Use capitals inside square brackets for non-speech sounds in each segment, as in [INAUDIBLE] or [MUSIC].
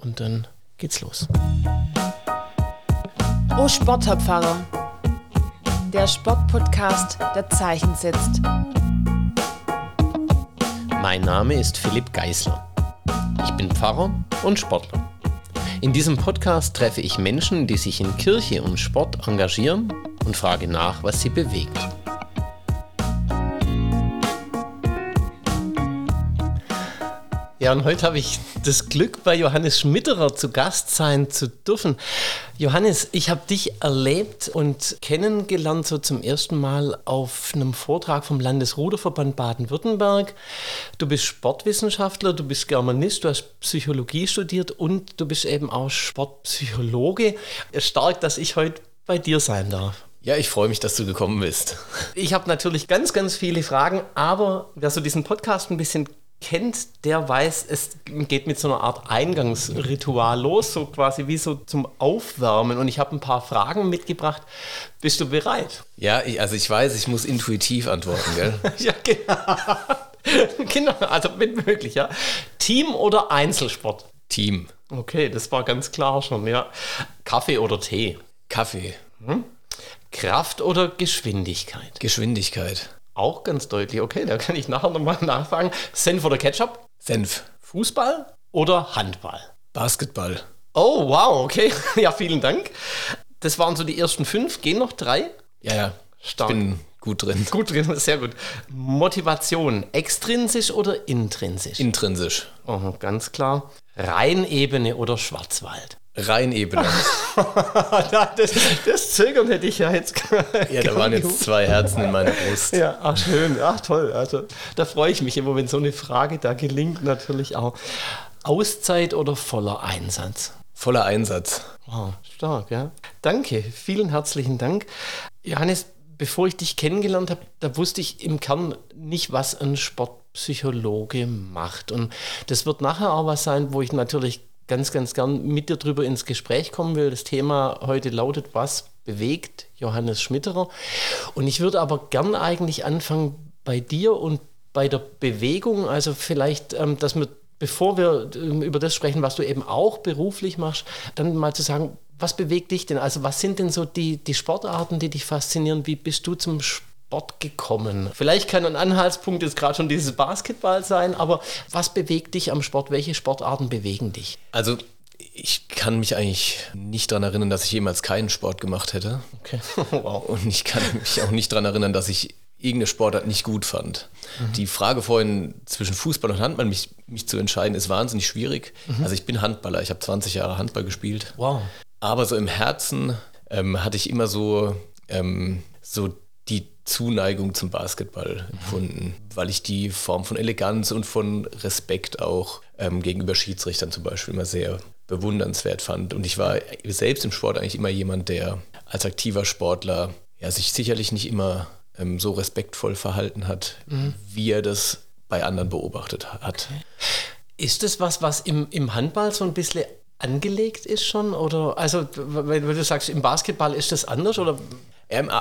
und dann geht's los. Oh Sportherpfarrer, der Sportpodcast, der Zeichen setzt. Mein Name ist Philipp Geißler. Ich bin Pfarrer und Sportler. In diesem Podcast treffe ich Menschen, die sich in Kirche und Sport engagieren und frage nach, was sie bewegt. Ja, und heute habe ich das Glück, bei Johannes Schmitterer zu Gast sein zu dürfen. Johannes, ich habe dich erlebt und kennengelernt so zum ersten Mal auf einem Vortrag vom Landesruderverband Baden-Württemberg. Du bist Sportwissenschaftler, du bist Germanist, du hast Psychologie studiert und du bist eben auch Sportpsychologe. Stark, dass ich heute bei dir sein darf. Ja, ich freue mich, dass du gekommen bist. Ich habe natürlich ganz, ganz viele Fragen, aber wer so diesen Podcast ein bisschen kennt, der weiß, es geht mit so einer Art Eingangsritual los, so quasi wie so zum Aufwärmen. Und ich habe ein paar Fragen mitgebracht. Bist du bereit? Ja, ich, also ich weiß, ich muss intuitiv antworten, gell? [LAUGHS] ja, genau. [LAUGHS] genau, also wenn möglich, ja. Team oder Einzelsport? Team. Okay, das war ganz klar schon, ja. Kaffee oder Tee? Kaffee. Hm? Kraft oder Geschwindigkeit? Geschwindigkeit. Auch ganz deutlich. Okay, da kann ich nachher nochmal [LAUGHS] nachfragen. Senf oder Ketchup? Senf. Fußball oder Handball? Basketball. Oh, wow, okay. [LAUGHS] ja, vielen Dank. Das waren so die ersten fünf. Gehen noch drei? Ja, ja. Stark. Ich bin gut drin. Gut drin, [LAUGHS] sehr gut. Motivation, extrinsisch oder intrinsisch? Intrinsisch. Oh, ganz klar. Rheinebene oder Schwarzwald? Rheinebene. [LAUGHS] das, das Zögern hätte ich ja jetzt. Ja, da waren jetzt zwei Herzen in meiner Brust. Ja, ach schön, ach toll. Also da freue ich mich immer, wenn so eine Frage da gelingt, natürlich auch. Auszeit oder voller Einsatz? Voller Einsatz. Wow, stark, ja. Danke, vielen herzlichen Dank. Johannes, bevor ich dich kennengelernt habe, da wusste ich im Kern nicht, was ein Sportpsychologe macht. Und das wird nachher auch was sein, wo ich natürlich ganz, ganz gern mit dir drüber ins Gespräch kommen will. Das Thema heute lautet, was bewegt Johannes Schmitterer? Und ich würde aber gern eigentlich anfangen bei dir und bei der Bewegung. Also vielleicht, ähm, dass wir, bevor wir ähm, über das sprechen, was du eben auch beruflich machst, dann mal zu sagen, was bewegt dich denn? Also was sind denn so die, die Sportarten, die dich faszinieren? Wie bist du zum Sport? Sport gekommen? Vielleicht kann ein Anhaltspunkt jetzt gerade schon dieses Basketball sein, aber was bewegt dich am Sport? Welche Sportarten bewegen dich? Also ich kann mich eigentlich nicht daran erinnern, dass ich jemals keinen Sport gemacht hätte. Okay. [LAUGHS] wow. Und ich kann mich auch nicht daran erinnern, dass ich irgendeine Sportart nicht gut fand. Mhm. Die Frage vorhin zwischen Fußball und Handball, mich, mich zu entscheiden, ist wahnsinnig schwierig. Mhm. Also ich bin Handballer, ich habe 20 Jahre Handball gespielt. Wow. Aber so im Herzen ähm, hatte ich immer so, ähm, so die Zuneigung zum Basketball empfunden, weil ich die Form von Eleganz und von Respekt auch ähm, gegenüber Schiedsrichtern zum Beispiel immer sehr bewundernswert fand. Und ich war selbst im Sport eigentlich immer jemand, der als aktiver Sportler ja, sich sicherlich nicht immer ähm, so respektvoll verhalten hat, mhm. wie er das bei anderen beobachtet hat. Okay. Ist das was, was im, im Handball so ein bisschen angelegt ist schon? Oder also, wenn du sagst, im Basketball ist das anders oder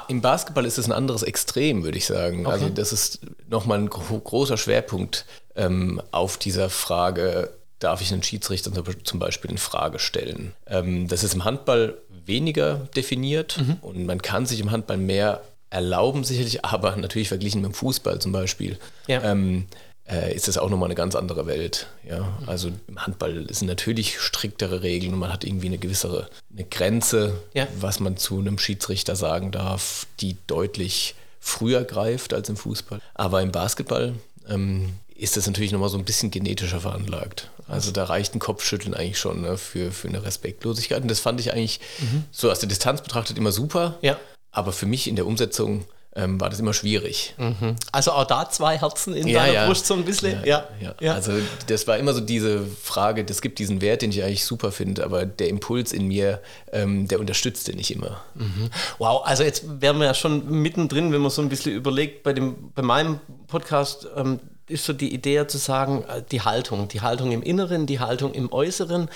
im Basketball ist es ein anderes Extrem, würde ich sagen. Okay. Also das ist nochmal ein großer Schwerpunkt ähm, auf dieser Frage, darf ich einen Schiedsrichter zum Beispiel in Frage stellen. Ähm, das ist im Handball weniger definiert mhm. und man kann sich im Handball mehr erlauben, sicherlich, [LAUGHS] aber natürlich verglichen mit dem Fußball zum Beispiel. Ja. Ähm, äh, ist das auch nochmal eine ganz andere Welt. Ja? Also im Handball sind natürlich striktere Regeln und man hat irgendwie eine gewisse eine Grenze, ja. was man zu einem Schiedsrichter sagen darf, die deutlich früher greift als im Fußball. Aber im Basketball ähm, ist das natürlich nochmal so ein bisschen genetischer veranlagt. Also da reicht ein Kopfschütteln eigentlich schon ne, für, für eine Respektlosigkeit. Und das fand ich eigentlich mhm. so aus der Distanz betrachtet immer super. Ja. Aber für mich in der Umsetzung ähm, war das immer schwierig. Mhm. Also auch da zwei Herzen in ja, deiner ja. Brust so ein bisschen? Ja, ja, ja, Also das war immer so diese Frage, es gibt diesen Wert, den ich eigentlich super finde, aber der Impuls in mir, ähm, der unterstützt den nicht immer. Mhm. Wow, also jetzt wären wir ja schon mittendrin, wenn man so ein bisschen überlegt, bei, dem, bei meinem Podcast ähm, ist so die Idee zu sagen, äh, die Haltung, die Haltung im Inneren, die Haltung im Äußeren.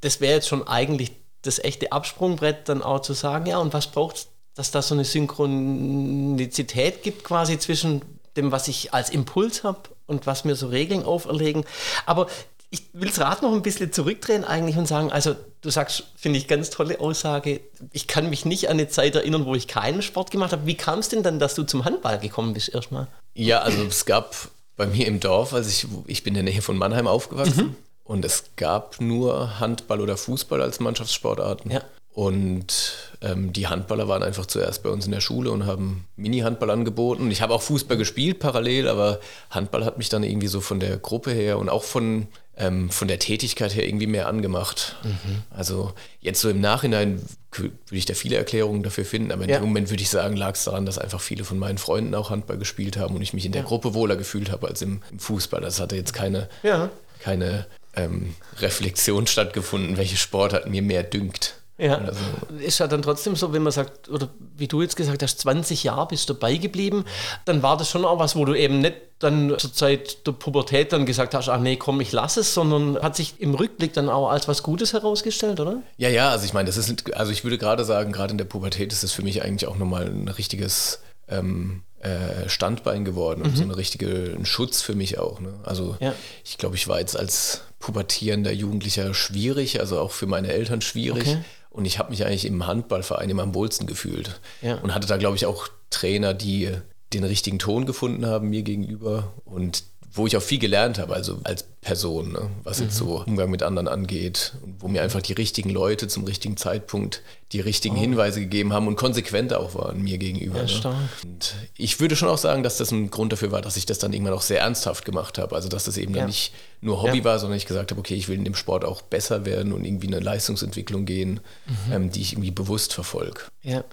Das wäre jetzt schon eigentlich das echte Absprungbrett, dann auch zu sagen, ja, und was braucht es dass da so eine Synchronizität gibt quasi zwischen dem, was ich als Impuls habe und was mir so Regeln auferlegen. Aber ich will das Rad noch ein bisschen zurückdrehen eigentlich und sagen, also du sagst, finde ich ganz tolle Aussage, ich kann mich nicht an eine Zeit erinnern, wo ich keinen Sport gemacht habe. Wie kam es denn dann, dass du zum Handball gekommen bist erstmal? Ja, also es gab bei mir im Dorf, also ich, ich bin in der Nähe von Mannheim aufgewachsen mhm. und es gab nur Handball oder Fußball als Mannschaftssportarten. Ja. Und ähm, die Handballer waren einfach zuerst bei uns in der Schule und haben Mini-Handball angeboten. Ich habe auch Fußball gespielt parallel, aber Handball hat mich dann irgendwie so von der Gruppe her und auch von, ähm, von der Tätigkeit her irgendwie mehr angemacht. Mhm. Also jetzt so im Nachhinein würde ich da viele Erklärungen dafür finden, aber in ja. dem Moment würde ich sagen, lag es daran, dass einfach viele von meinen Freunden auch Handball gespielt haben und ich mich in der ja. Gruppe wohler gefühlt habe als im, im Fußball. Das hatte jetzt keine, ja. keine ähm, Reflexion stattgefunden, welche Sportart mir mehr dünkt. Ja, so. ist ja dann trotzdem so, wenn man sagt, oder wie du jetzt gesagt hast, 20 Jahre bist du dabei geblieben, dann war das schon auch was, wo du eben nicht dann zur Zeit der Pubertät dann gesagt hast, ach nee, komm, ich lasse es, sondern hat sich im Rückblick dann auch als was Gutes herausgestellt, oder? Ja, ja, also ich meine, das ist, also ich würde gerade sagen, gerade in der Pubertät ist es für mich eigentlich auch nochmal ein richtiges ähm, äh, Standbein geworden und mhm. so eine richtige ein Schutz für mich auch. Ne? Also ja. ich glaube, ich war jetzt als pubertierender Jugendlicher schwierig, also auch für meine Eltern schwierig. Okay. Und ich habe mich eigentlich im Handballverein immer am wohlsten gefühlt. Ja. Und hatte da, glaube ich, auch Trainer, die den richtigen Ton gefunden haben mir gegenüber und wo ich auch viel gelernt habe, also als Person, ne? was mhm. jetzt so Umgang mit anderen angeht und wo mir einfach die richtigen Leute zum richtigen Zeitpunkt die richtigen oh. Hinweise gegeben haben und konsequent auch waren mir gegenüber. Ja, ne? stark. Und ich würde schon auch sagen, dass das ein Grund dafür war, dass ich das dann irgendwann auch sehr ernsthaft gemacht habe. Also dass das eben ja. dann nicht nur Hobby ja. war, sondern ich gesagt habe, okay, ich will in dem Sport auch besser werden und irgendwie eine Leistungsentwicklung gehen, mhm. ähm, die ich irgendwie bewusst verfolge. Ja,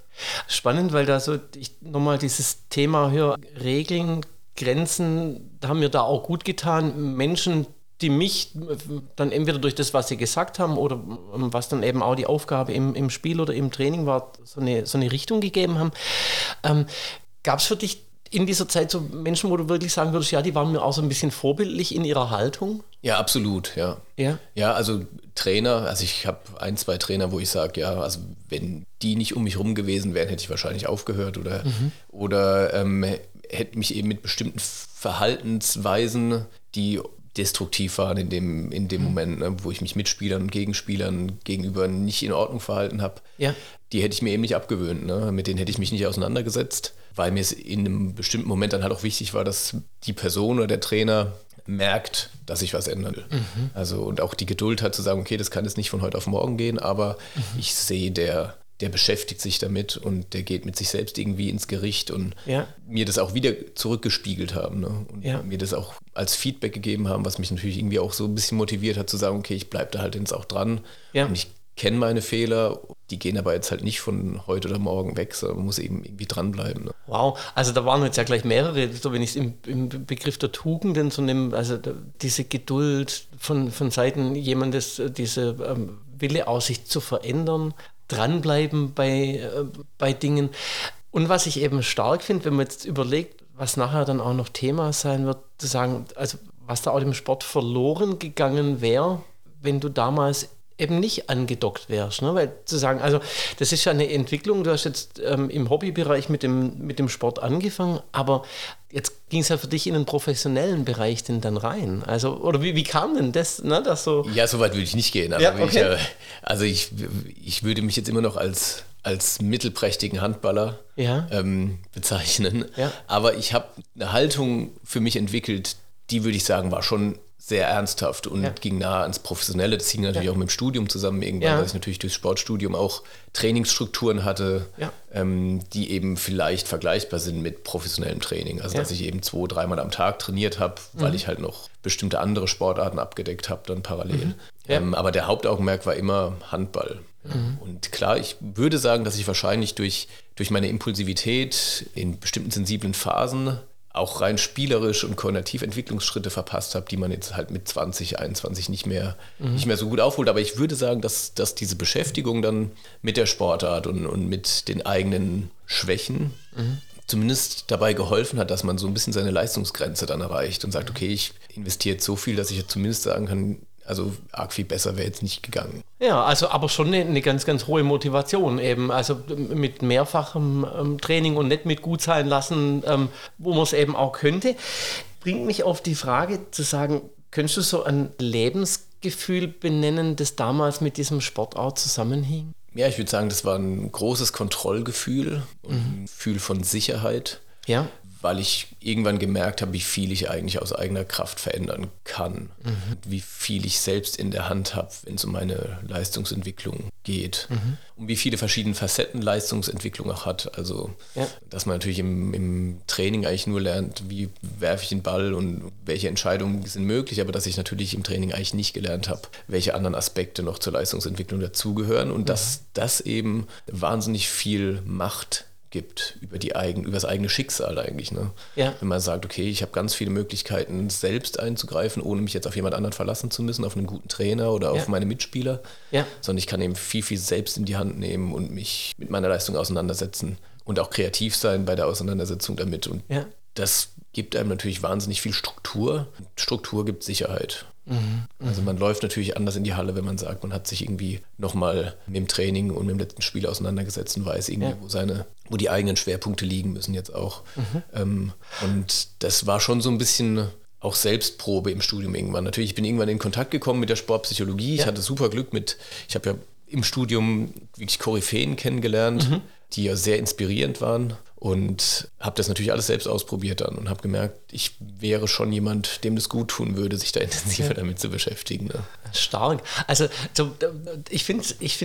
spannend, weil da so ich nochmal dieses Thema höre, Regeln Grenzen haben mir da auch gut getan. Menschen, die mich dann entweder durch das, was sie gesagt haben oder was dann eben auch die Aufgabe im, im Spiel oder im Training war, so eine, so eine Richtung gegeben haben. Ähm, Gab es für dich in dieser Zeit so Menschen, wo du wirklich sagen würdest, ja, die waren mir auch so ein bisschen vorbildlich in ihrer Haltung? Ja, absolut, ja. Ja, ja also Trainer, also ich habe ein, zwei Trainer, wo ich sage, ja, also wenn die nicht um mich rum gewesen wären, hätte ich wahrscheinlich aufgehört oder, mhm. oder ähm, hätte mich eben mit bestimmten Verhaltensweisen, die destruktiv waren in dem, in dem mhm. Moment, ne, wo ich mich Mitspielern und Gegenspielern gegenüber nicht in Ordnung verhalten habe, ja. die hätte ich mir eben nicht abgewöhnt. Ne? Mit denen hätte ich mich nicht auseinandergesetzt, weil mir es in einem bestimmten Moment dann halt auch wichtig war, dass die Person oder der Trainer merkt, dass sich was ändern will. Mhm. Also und auch die Geduld hat zu sagen, okay, das kann jetzt nicht von heute auf morgen gehen, aber mhm. ich sehe der der beschäftigt sich damit und der geht mit sich selbst irgendwie ins Gericht und ja. mir das auch wieder zurückgespiegelt haben ne? und ja. mir das auch als Feedback gegeben haben, was mich natürlich irgendwie auch so ein bisschen motiviert hat zu sagen, okay, ich bleibe da halt jetzt auch dran ja. und ich kenne meine Fehler, die gehen aber jetzt halt nicht von heute oder morgen weg, sondern man muss eben irgendwie dranbleiben. Ne? Wow, also da waren jetzt ja gleich mehrere, so wenn ich es im, im, Begriff der Tugenden so nehme, also diese Geduld von, von Seiten jemandes, diese ähm, Wille aus sich zu verändern, dranbleiben bei, äh, bei Dingen. Und was ich eben stark finde, wenn man jetzt überlegt, was nachher dann auch noch Thema sein wird, zu sagen, also was da auch im Sport verloren gegangen wäre, wenn du damals eben nicht angedockt wärst. Ne? Weil zu sagen, also das ist ja eine Entwicklung, du hast jetzt ähm, im Hobbybereich mit dem, mit dem Sport angefangen, aber jetzt ging es ja für dich in den professionellen Bereich denn dann rein. Also, oder wie, wie kam denn das, ne, das so? Ja, so weit würde ich nicht gehen. Also, ja, okay. ich, also ich, ich würde mich jetzt immer noch als als mittelprächtigen Handballer ja. ähm, bezeichnen. Ja. Aber ich habe eine Haltung für mich entwickelt, die würde ich sagen, war schon sehr ernsthaft und ja. ging nah ans Professionelle. Das hing natürlich ja. auch mit dem Studium zusammen irgendwann, ja. dass ich natürlich durchs Sportstudium auch Trainingsstrukturen hatte, ähm, die eben vielleicht vergleichbar sind mit professionellem Training. Also dass ich eben zwei, dreimal am Tag trainiert habe, weil mhm. ich halt noch bestimmte andere Sportarten abgedeckt habe, dann parallel. Mhm. Ähm, aber der Hauptaugenmerk war immer Handball. Mhm. Und klar, ich würde sagen, dass ich wahrscheinlich durch, durch meine Impulsivität in bestimmten sensiblen Phasen auch rein spielerisch und koordinativ Entwicklungsschritte verpasst habe, die man jetzt halt mit 20, 21 nicht mehr, mhm. nicht mehr so gut aufholt. Aber ich würde sagen, dass, dass diese Beschäftigung dann mit der Sportart und, und mit den eigenen Schwächen mhm. zumindest dabei geholfen hat, dass man so ein bisschen seine Leistungsgrenze dann erreicht und sagt, okay, ich investiere jetzt so viel, dass ich zumindest sagen kann, also arg viel besser wäre jetzt nicht gegangen. Ja, also aber schon eine, eine, ganz, ganz hohe Motivation eben. Also mit mehrfachem ähm, Training und nicht mit gut sein lassen, ähm, wo man es eben auch könnte. Bringt mich auf die Frage zu sagen, Könntest du so ein Lebensgefühl benennen, das damals mit diesem Sport auch zusammenhing? Ja, ich würde sagen, das war ein großes Kontrollgefühl und mhm. ein Gefühl von Sicherheit. Ja weil ich irgendwann gemerkt habe, wie viel ich eigentlich aus eigener Kraft verändern kann, mhm. wie viel ich selbst in der Hand habe, wenn es um meine Leistungsentwicklung geht mhm. und wie viele verschiedene Facetten Leistungsentwicklung auch hat. Also, ja. dass man natürlich im, im, Training eigentlich nur lernt, wie werfe ich den Ball und welche Entscheidungen sind möglich, aber dass ich natürlich im Training eigentlich nicht gelernt habe, welche anderen Aspekte noch zur Leistungsentwicklung dazugehören und mhm. dass das eben wahnsinnig viel Macht gibt über die eigen, über das eigene Schicksal eigentlich. Ne? Ja. Wenn man sagt, okay, ich habe ganz viele Möglichkeiten, selbst einzugreifen, ohne mich jetzt auf jemand anderen verlassen zu müssen, auf einen guten Trainer oder auf meine Mitspieler, ja. sondern ich kann eben viel, viel selbst in die Hand nehmen und mich mit meiner Leistung auseinandersetzen und auch kreativ sein bei der Auseinandersetzung damit. Und ja. das gibt einem natürlich wahnsinnig viel Struktur. Struktur gibt Sicherheit. Mhm. Also man läuft natürlich anders in die Halle, wenn man sagt, man hat sich irgendwie nochmal mit dem Training und mit dem letzten Spiel auseinandergesetzt und weiß irgendwie, ja. wo seine, wo die eigenen Schwerpunkte liegen müssen jetzt auch. Mhm. Ähm, und das war schon so ein bisschen auch Selbstprobe im Studium irgendwann. Natürlich, ich bin irgendwann in Kontakt gekommen mit der Sportpsychologie. Ja. Ich hatte super Glück mit, ich habe ja im Studium wirklich Koryphäen kennengelernt, mhm. die ja sehr inspirierend waren und habe das natürlich alles selbst ausprobiert dann und habe gemerkt, ich wäre schon jemand, dem das gut tun würde, sich da [LAUGHS] intensiver damit zu beschäftigen. Ne? Stark. Also so, ich finde es ich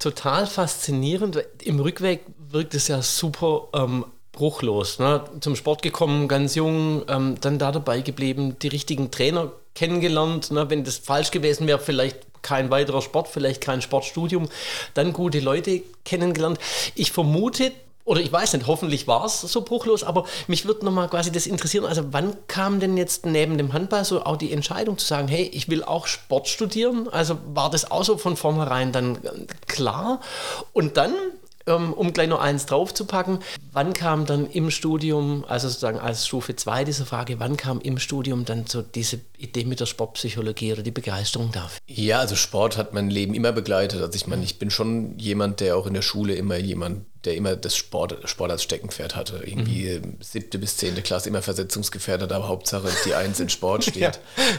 total faszinierend. Im Rückweg wirkt es ja super ähm, bruchlos. Ne? Zum Sport gekommen, ganz jung, ähm, dann da dabei geblieben, die richtigen Trainer kennengelernt. Ne? Wenn das falsch gewesen wäre, vielleicht kein weiterer Sport, vielleicht kein Sportstudium, dann gute Leute kennengelernt. Ich vermute, oder ich weiß nicht, hoffentlich war es so bruchlos, aber mich würde nochmal quasi das interessieren, also wann kam denn jetzt neben dem Handball so auch die Entscheidung zu sagen, hey, ich will auch Sport studieren? Also war das auch so von vornherein dann klar? Und dann ähm, um gleich noch eins draufzupacken, wann kam dann im Studium, also sozusagen als Stufe 2 diese Frage, wann kam im Studium dann so diese Idee mit der Sportpsychologie oder die Begeisterung dafür? Ja, also Sport hat mein Leben immer begleitet. Also ich meine, ich bin schon jemand, der auch in der Schule immer jemand, der immer das Sport, Sport als Steckenpferd hatte. Irgendwie mhm. siebte bis zehnte Klasse immer versetzungsgefährdet, aber Hauptsache die Eins in Sport [LAUGHS] steht. ja,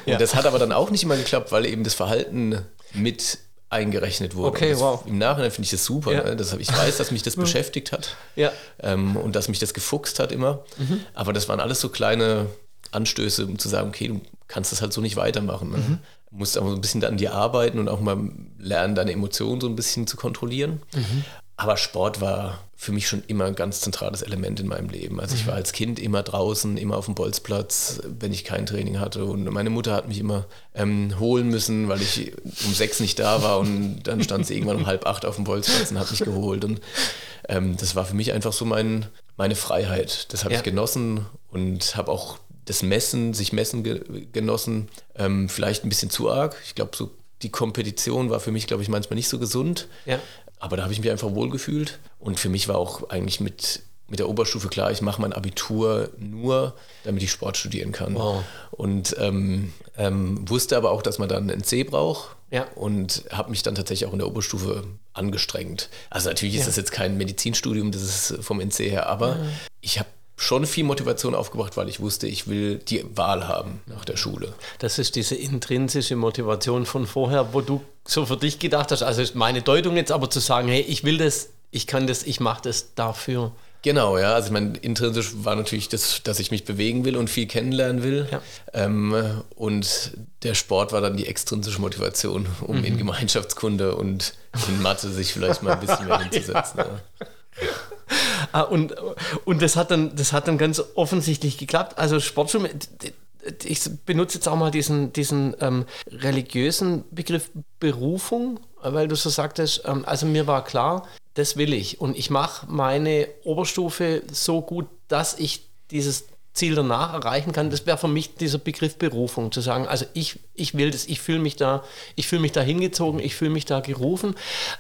Und ja. das hat aber dann auch nicht immer geklappt, weil eben das Verhalten mit eingerechnet wurde. Okay, wow. Im Nachhinein finde ich das super. Ja. Ne? Das, ich weiß, dass mich das [LAUGHS] [LAUGHS] beschäftigt hat ja. ähm, und dass mich das gefuchst hat immer. Mhm. Aber das waren alles so kleine Anstöße, um zu sagen, okay, du kannst das halt so nicht weitermachen. Ne? Mhm. Du musst aber so ein bisschen an dir arbeiten und auch mal lernen, deine Emotionen so ein bisschen zu kontrollieren. Mhm. Aber Sport war für mich schon immer ein ganz zentrales Element in meinem Leben. Also ich war mhm. als Kind immer draußen, immer auf dem Bolzplatz, wenn ich kein Training hatte. Und meine Mutter hat mich immer ähm, holen müssen, weil ich um sechs nicht da war. Und dann stand sie irgendwann um halb acht auf dem Bolzplatz und hat mich geholt. Und ähm, das war für mich einfach so mein, meine Freiheit. Das habe ja. ich genossen und habe auch das Messen, sich messen ge genossen. Ähm, vielleicht ein bisschen zu arg. Ich glaube, so die Kompetition war für mich, glaube ich, manchmal nicht so gesund. Ja. Aber da habe ich mich einfach wohlgefühlt. Und für mich war auch eigentlich mit, mit der Oberstufe klar, ich mache mein Abitur nur, damit ich Sport studieren kann. Wow. Und ähm, ähm, wusste aber auch, dass man dann einen C braucht. Ja. Und habe mich dann tatsächlich auch in der Oberstufe angestrengt. Also natürlich ist ja. das jetzt kein Medizinstudium, das ist vom NC her, aber ja. ich habe schon viel Motivation aufgebracht, weil ich wusste, ich will die Wahl haben nach der Schule. Das ist diese intrinsische Motivation von vorher, wo du so für dich gedacht hast, also ist meine Deutung jetzt aber zu sagen, hey, ich will das, ich kann das, ich mache das dafür. Genau, ja. Also ich meine, intrinsisch war natürlich das, dass ich mich bewegen will und viel kennenlernen will. Ja. Ähm, und der Sport war dann die extrinsische Motivation, um mhm. in Gemeinschaftskunde und in Mathe sich vielleicht mal ein bisschen mehr [LAUGHS] hinzusetzen. ja. Ja. [LAUGHS] Ah, und, und das hat dann, das hat dann ganz offensichtlich geklappt. Also Sportschule, ich benutze jetzt auch mal diesen, diesen ähm, religiösen Begriff Berufung, weil du so sagtest, ähm, also mir war klar, das will ich. Und ich mache meine Oberstufe so gut, dass ich dieses Ziel danach erreichen kann. Das wäre für mich dieser Begriff Berufung, zu sagen, also ich, ich will das, ich fühle mich da, ich fühle mich da hingezogen, ich fühle mich da gerufen.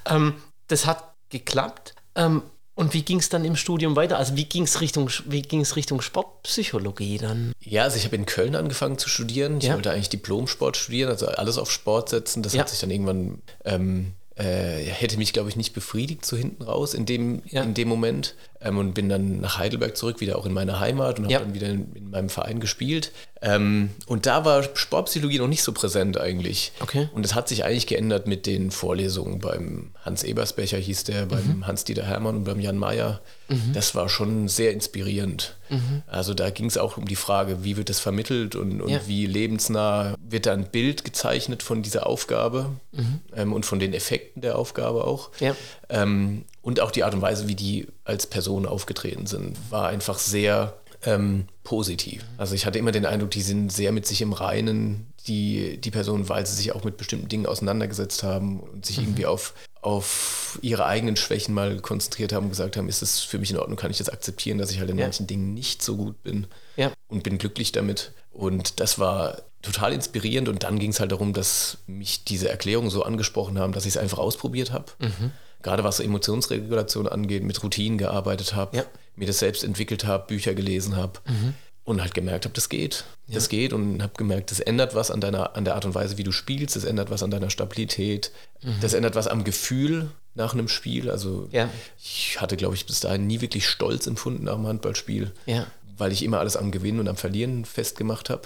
Ähm, das hat geklappt. Ähm, und wie ging es dann im Studium weiter? Also wie ging es Richtung, Richtung Sportpsychologie dann? Ja, also ich habe in Köln angefangen zu studieren. Ich ja. wollte eigentlich Diplom-Sport studieren, also alles auf Sport setzen. Das ja. hat sich dann irgendwann ähm, äh, hätte mich, glaube ich, nicht befriedigt so hinten raus in dem, ja. in dem Moment ähm, und bin dann nach Heidelberg zurück, wieder auch in meine Heimat und habe ja. dann wieder in, in, meinem Verein gespielt. Ähm, und da war Sportpsychologie noch nicht so präsent eigentlich. Okay. Und es hat sich eigentlich geändert mit den Vorlesungen beim Hans Ebersbecher hieß der, beim mhm. Hans-Dieter Hermann und beim Jan Mayer. Mhm. Das war schon sehr inspirierend. Mhm. Also da ging es auch um die Frage, wie wird das vermittelt und, und ja. wie lebensnah wird da ein Bild gezeichnet von dieser Aufgabe mhm. ähm, und von den Effekten der Aufgabe auch. Ja. Ähm, und auch die Art und Weise, wie die als Person aufgetreten sind, war einfach sehr ähm, positiv. Also ich hatte immer den Eindruck, die sind sehr mit sich im Reinen, die, die Personen, weil sie sich auch mit bestimmten Dingen auseinandergesetzt haben und sich mhm. irgendwie auf, auf ihre eigenen Schwächen mal konzentriert haben und gesagt haben, ist es für mich in Ordnung, kann ich das akzeptieren, dass ich halt in ja. manchen Dingen nicht so gut bin ja. und bin glücklich damit. Und das war total inspirierend und dann ging es halt darum, dass mich diese Erklärungen so angesprochen haben, dass ich es einfach ausprobiert habe. Mhm gerade was Emotionsregulation angeht, mit Routinen gearbeitet habe, ja. mir das selbst entwickelt habe, Bücher gelesen habe mhm. Und halt gemerkt habe, das geht. Ja. Das geht und habe gemerkt, das ändert was an, deiner, an der Art und Weise, wie du spielst, das ändert was an deiner Stabilität, mhm. das ändert was am Gefühl nach einem Spiel. Also ja. ich hatte, glaube ich, bis dahin nie wirklich Stolz empfunden nach dem Handballspiel. Ja weil ich immer alles am Gewinnen und am Verlieren festgemacht habe.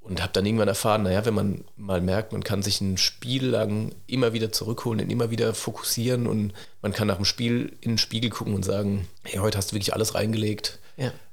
Und habe dann irgendwann erfahren, naja, wenn man mal merkt, man kann sich ein Spiel lang immer wieder zurückholen und immer wieder fokussieren und man kann nach dem Spiel in den Spiegel gucken und sagen, hey, heute hast du wirklich alles reingelegt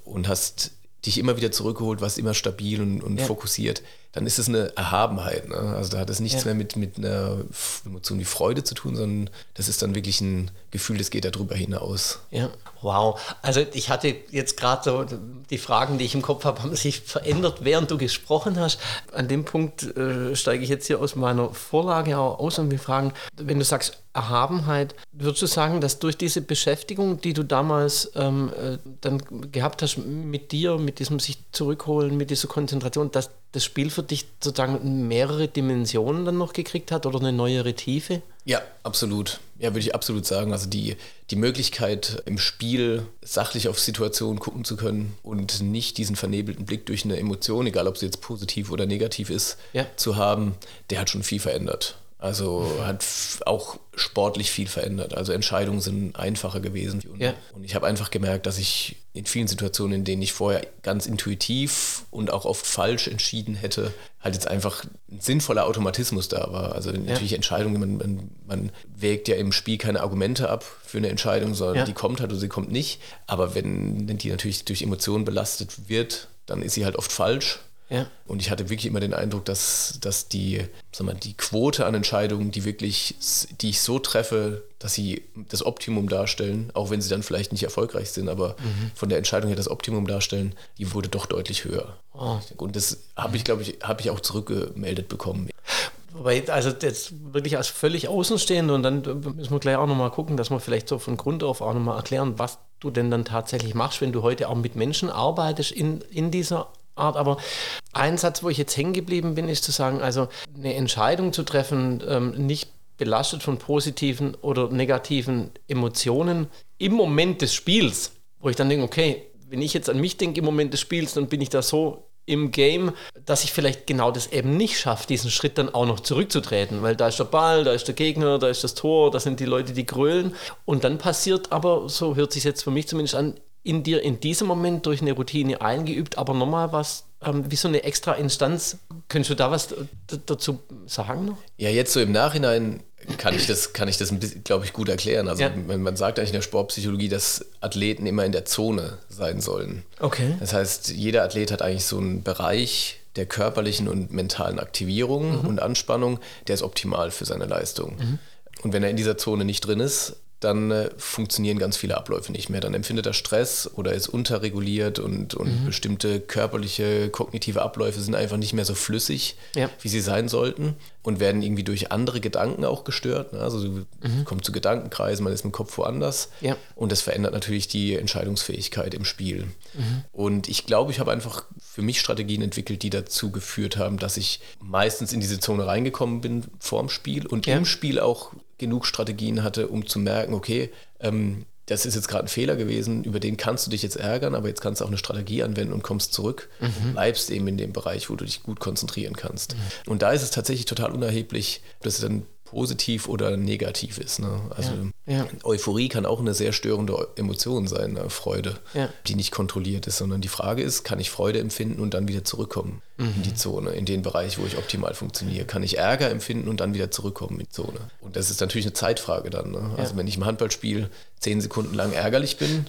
und hast dich immer wieder zurückgeholt, warst immer stabil und, und ja. fokussiert, dann ist es eine Erhabenheit. Ne? Also da hat es nichts ja. mehr mit, mit einer Emotion wie Freude zu tun, sondern das ist dann wirklich ein Gefühl, das geht darüber hinaus. Ja, wow. Also ich hatte jetzt gerade so, die Fragen, die ich im Kopf habe, haben sich verändert, während du gesprochen hast. An dem Punkt äh, steige ich jetzt hier aus meiner Vorlage auch aus und wir fragen, wenn du sagst Erhabenheit, würdest du sagen, dass durch diese Beschäftigung, die du damals ähm, äh, dann gehabt hast mit dir, mit diesem sich zurückholen, mit dieser Konzentration, dass das Spiel für dich sozusagen mehrere Dimensionen dann noch gekriegt hat oder eine neuere Tiefe? Ja, absolut. Ja, würde ich absolut sagen. Also die, die Möglichkeit im Spiel sachlich auf Situationen gucken zu können und nicht diesen vernebelten Blick durch eine Emotion, egal ob sie jetzt positiv oder negativ ist, ja. zu haben, der hat schon viel verändert. Also hat auch sportlich viel verändert. Also Entscheidungen sind einfacher gewesen. Und, ja. und ich habe einfach gemerkt, dass ich in vielen Situationen, in denen ich vorher ganz intuitiv und auch oft falsch entschieden hätte, halt jetzt einfach ein sinnvoller Automatismus da war. Also natürlich ja. Entscheidungen, man, man, man, wägt ja im Spiel keine Argumente ab für eine Entscheidung, sondern ja. die kommt halt oder sie kommt nicht. Aber wenn, wenn die natürlich durch Emotionen belastet wird, dann ist sie halt oft falsch. Ja. Und ich hatte wirklich immer den Eindruck, dass, dass die, sag mal, die Quote an Entscheidungen, die wirklich, die ich so treffe, dass sie das Optimum darstellen, auch wenn sie dann vielleicht nicht erfolgreich sind, aber mhm. von der Entscheidung her das Optimum darstellen, die wurde doch deutlich höher. Oh. Und das habe ich, glaube ich, habe ich auch zurückgemeldet bekommen. Wobei, also jetzt wirklich als völlig Außenstehende und dann müssen wir gleich auch nochmal gucken, dass wir vielleicht so von Grund auf auch nochmal erklären, was du denn dann tatsächlich machst, wenn du heute auch mit Menschen arbeitest in, in dieser Art. Aber ein Satz, wo ich jetzt hängen geblieben bin, ist zu sagen, also eine Entscheidung zu treffen, ähm, nicht belastet von positiven oder negativen Emotionen im Moment des Spiels, wo ich dann denke, okay, wenn ich jetzt an mich denke im Moment des Spiels, dann bin ich da so im Game, dass ich vielleicht genau das eben nicht schaffe, diesen Schritt dann auch noch zurückzutreten, weil da ist der Ball, da ist der Gegner, da ist das Tor, da sind die Leute, die grölen und dann passiert aber, so hört sich jetzt für mich zumindest an, in dir in diesem Moment durch eine Routine eingeübt, aber nochmal was, ähm, wie so eine extra Instanz. Könntest du da was dazu sagen noch? Ja, jetzt so im Nachhinein kann ich das, kann ich das, glaube ich, gut erklären. Also ja. man sagt eigentlich in der Sportpsychologie, dass Athleten immer in der Zone sein sollen. Okay. Das heißt, jeder Athlet hat eigentlich so einen Bereich der körperlichen und mentalen Aktivierung mhm. und Anspannung, der ist optimal für seine Leistung. Mhm. Und wenn er in dieser Zone nicht drin ist, dann äh, funktionieren ganz viele Abläufe nicht mehr. Dann empfindet er Stress oder ist unterreguliert und, und mhm. bestimmte körperliche, kognitive Abläufe sind einfach nicht mehr so flüssig, ja. wie sie sein sollten und werden irgendwie durch andere Gedanken auch gestört. Ne? Also mhm. kommt zu Gedankenkreisen, man ist im Kopf woanders ja. und das verändert natürlich die Entscheidungsfähigkeit im Spiel. Mhm. Und ich glaube, ich habe einfach für mich Strategien entwickelt, die dazu geführt haben, dass ich meistens in diese Zone reingekommen bin vorm Spiel und ja. im Spiel auch genug Strategien hatte, um zu merken, okay, ähm, das ist jetzt gerade ein Fehler gewesen, über den kannst du dich jetzt ärgern, aber jetzt kannst du auch eine Strategie anwenden und kommst zurück mhm. bleibst eben in dem Bereich, wo du dich gut konzentrieren kannst. Mhm. Und da ist es tatsächlich total unerheblich, ob das dann positiv oder negativ ist. Ne? Also Ja, ja. Euphorie kann auch eine sehr störende Emotion sein, ne? Freude, Ja. die nicht kontrolliert ist, sondern die Frage ist, kann ich Freude empfinden und dann wieder zurückkommen in Mhm. die Zone, in den Bereich, wo ich optimal funktioniere? Kann ich Ärger empfinden und dann wieder zurückkommen in die Zone? Und das ist natürlich eine Zeitfrage dann. Ne? Also wenn ich im Handballspiel zehn Sekunden lang ärgerlich bin,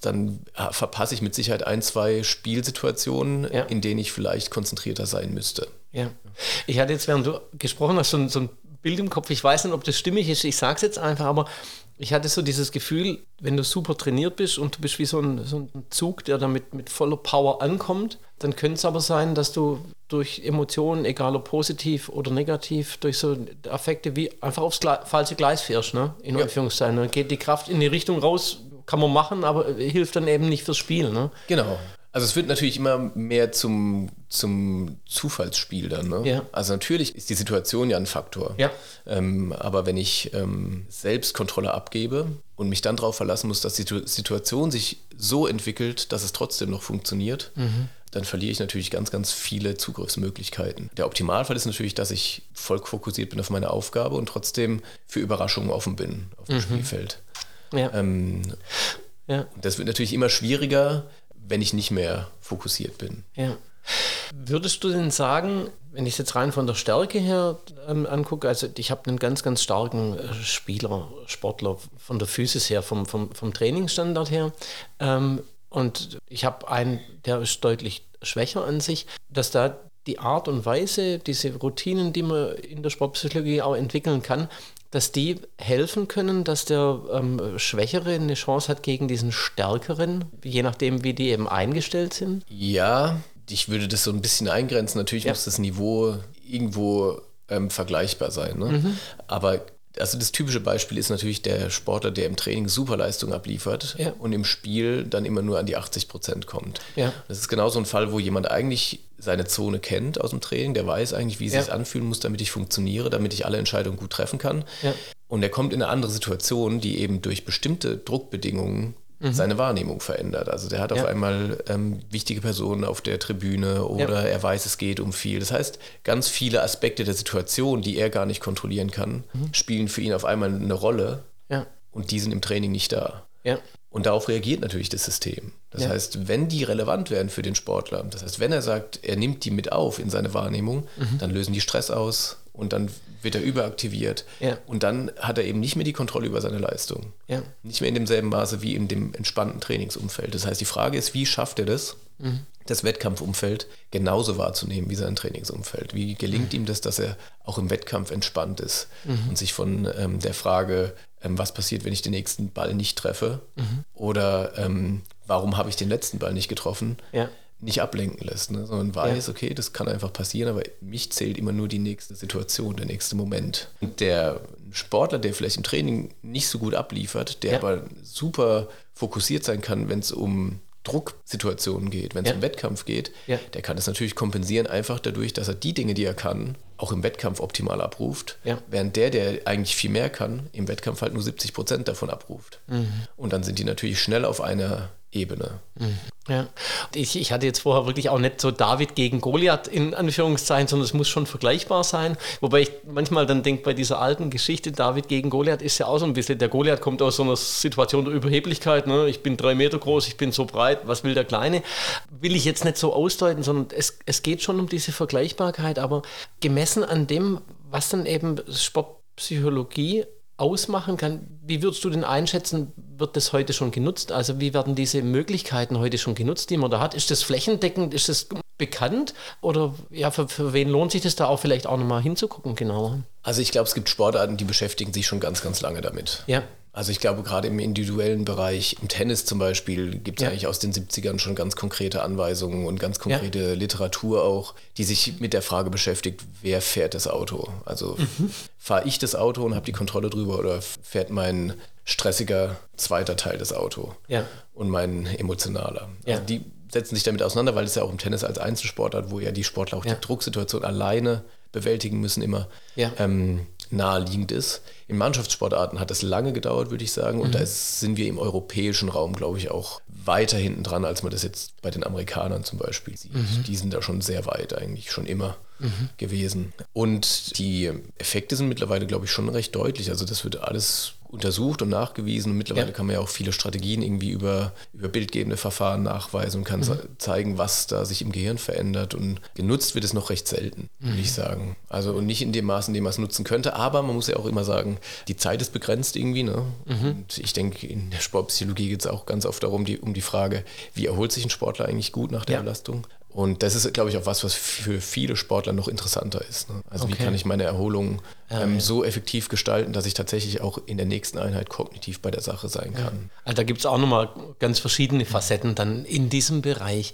dann ah, verpasse ich mit Sicherheit ein, zwei Spielsituationen, in denen ich vielleicht konzentrierter sein müsste. Ja. Ich hatte jetzt, während du gesprochen hast, so so ein Bild im Kopf. Ich weiß nicht, ob das stimmig ist. Ich sage es jetzt einfach, aber ich hatte so dieses Gefühl, wenn du super trainiert bist und du bist wie so ein, so ein Zug, der damit mit voller Power ankommt, dann könnte es aber sein, dass du durch Emotionen, egal ob positiv oder negativ, durch so Affekte wie einfach aufs Gle falsche Gleis fährst, ne? in Ja. Anführungszeichen. Dann geht die Kraft in die Richtung raus, kann man machen, aber hilft dann eben nicht fürs Spiel. Ne? Genau. Also es wird natürlich immer mehr zum, zum Zufallsspiel dann. Ne? Ja. Also natürlich ist die Situation ja ein Faktor. Ja. Ähm, aber wenn ich ähm, selbst Kontrolle abgebe und mich dann darauf verlassen muss, dass die Situ- Situation sich so entwickelt, dass es trotzdem noch funktioniert, dann verliere ich natürlich ganz, ganz viele Zugriffsmöglichkeiten. Der Optimalfall ist natürlich, dass ich voll fokussiert bin auf meine Aufgabe und trotzdem für Überraschungen offen bin auf dem Spielfeld. Ja. Ähm, ja. das wird natürlich immer schwieriger, wenn ich nicht mehr fokussiert bin. Ja. Würdest du denn sagen, wenn ich es jetzt rein von der Stärke her ähm, angucke, also ich habe einen ganz, ganz starken äh, Spieler, Sportler von der Physis her, vom, vom, vom Trainingsstandard her, ähm, und ich habe einen, der ist deutlich schwächer an sich, dass da die Art und Weise, diese Routinen, die man in der Sportpsychologie auch entwickeln kann, dass die helfen können, dass der ähm, Schwächere eine Chance hat gegen diesen Stärkeren, je nachdem, wie die eben eingestellt sind? Ja, ich würde das so ein bisschen eingrenzen. Natürlich Ja. muss das Niveau irgendwo ähm, vergleichbar sein. Ne? Mhm. Aber also das typische Beispiel ist natürlich der Sportler, der im Training Superleistung abliefert Ja. und im Spiel dann immer nur an die 80 Prozent kommt. Ja. Das ist genau so ein Fall, wo jemand eigentlich seine Zone kennt aus dem Training, der weiß eigentlich, wie es Ja. sich anfühlen muss, damit ich funktioniere, damit ich alle Entscheidungen gut treffen kann. Ja. Und er kommt in eine andere Situation, die eben durch bestimmte Druckbedingungen seine Wahrnehmung verändert. Also der hat auf Mhm. Ja. einmal ähm, wichtige Personen auf der Tribüne oder er weiß, es geht um viel. Das heißt, ganz viele Aspekte der Situation, die er gar nicht kontrollieren kann, Mhm. spielen für ihn auf einmal eine Rolle und die sind im Training nicht da. Ja. Und darauf reagiert natürlich das System. Das Ja. heißt, wenn die relevant werden für den Sportler, das heißt, wenn er sagt, er nimmt die mit auf in seine Wahrnehmung, Mhm. dann lösen die Stress aus und dann wird er überaktiviert. Ja. Und dann hat er eben nicht mehr die Kontrolle über seine Leistung. Ja. Nicht mehr in demselben Maße wie in dem entspannten Trainingsumfeld. Das heißt, die Frage ist, wie schafft er das, das Wettkampfumfeld genauso wahrzunehmen wie sein Trainingsumfeld? Wie gelingt ihm das, dass er auch im Wettkampf entspannt ist und sich von ähm, der Frage, ähm, was passiert, wenn ich den nächsten Ball nicht treffe oder ähm, warum habe ich den letzten Ball nicht getroffen, Ja. nicht ablenken lässt, ne? sondern weiß, okay, das kann einfach passieren, aber mich zählt immer nur die nächste Situation, der nächste Moment. Und der Sportler, der vielleicht im Training nicht so gut abliefert, der Ja. aber super fokussiert sein kann, wenn es um Drucksituationen geht, wenn es Ja. um Wettkampf geht, Ja. der kann das natürlich kompensieren, einfach dadurch, dass er die Dinge, die er kann, auch im Wettkampf optimal abruft, Ja. während der, der eigentlich viel mehr kann, im Wettkampf halt nur 70 Prozent davon abruft. Mhm. Und dann sind die natürlich schnell auf einer Ebene. Ja. Ich, ich hatte jetzt vorher wirklich auch nicht so David gegen Goliath in Anführungszeichen, sondern es muss schon vergleichbar sein. Wobei ich manchmal dann denke, bei dieser alten Geschichte, David gegen Goliath ist ja auch so ein bisschen, der Goliath kommt aus so einer Situation der Überheblichkeit, ne? ich bin drei Meter groß, ich bin so breit, was will der Kleine? Will ich jetzt nicht so ausdeuten, sondern es, es geht schon um diese Vergleichbarkeit, aber gemessen an dem, was dann eben Sportpsychologie ausmachen kann. Wie würdest du denn einschätzen, wird das heute schon genutzt? Also wie werden diese Möglichkeiten heute schon genutzt, die man da hat? Ist das flächendeckend, ist das bekannt? Oder ja, für, für wen lohnt sich das da auch vielleicht auch nochmal hinzugucken genauer? Also ich glaube, es gibt Sportarten, die beschäftigen sich schon ganz, ganz lange damit. Ja. Also ich glaube, gerade im individuellen Bereich, im Tennis zum Beispiel, gibt es Ja. eigentlich aus den 70ern schon ganz konkrete Anweisungen und ganz konkrete Literatur auch, die sich mit der Frage beschäftigt, wer fährt das Auto? Also Mhm. fahre ich das Auto und habe die Kontrolle drüber oder fährt mein stressiger zweiter Teil das Auto Ja. und mein emotionaler? Ja. Also die setzen sich damit auseinander, weil es ja auch im Tennis als Einzelsportart, wo ja die Sportler auch Ja. die Drucksituation alleine bewältigen müssen immer. Ja. Ähm, naheliegend ist. In Mannschaftssportarten hat es lange gedauert, würde ich sagen. Und mhm. da ist, sind wir im europäischen Raum, glaube ich, auch weiter hinten dran, als man das jetzt bei den Amerikanern zum Beispiel sieht. Mhm. Die sind da schon sehr weit, eigentlich schon immer mhm. gewesen. Und die Effekte sind mittlerweile, glaube ich, schon recht deutlich. Also das wird alles untersucht und nachgewiesen. Und mittlerweile ja. kann man ja auch viele Strategien irgendwie über, über bildgebende Verfahren nachweisen und kann mhm. zeigen, was da sich im Gehirn verändert. Und genutzt wird es noch recht selten, würde mhm. ich sagen. Also und nicht in dem Maß, in dem man es nutzen könnte. Aber man muss ja auch immer sagen, die Zeit ist begrenzt irgendwie. Ne? Mhm. Und ich denke, in der Sportpsychologie geht es auch ganz oft darum, die, um die Frage, wie erholt sich ein Sportler eigentlich gut nach der ja. Belastung? Und das ist, glaube ich, auch was, was für viele Sportler noch interessanter ist. Ne? Also okay. wie kann ich meine Erholung ähm, ja. so effektiv gestalten, dass ich tatsächlich auch in der nächsten Einheit kognitiv bei der Sache sein kann. Ja. Also da gibt es auch nochmal ganz verschiedene Facetten dann in diesem Bereich.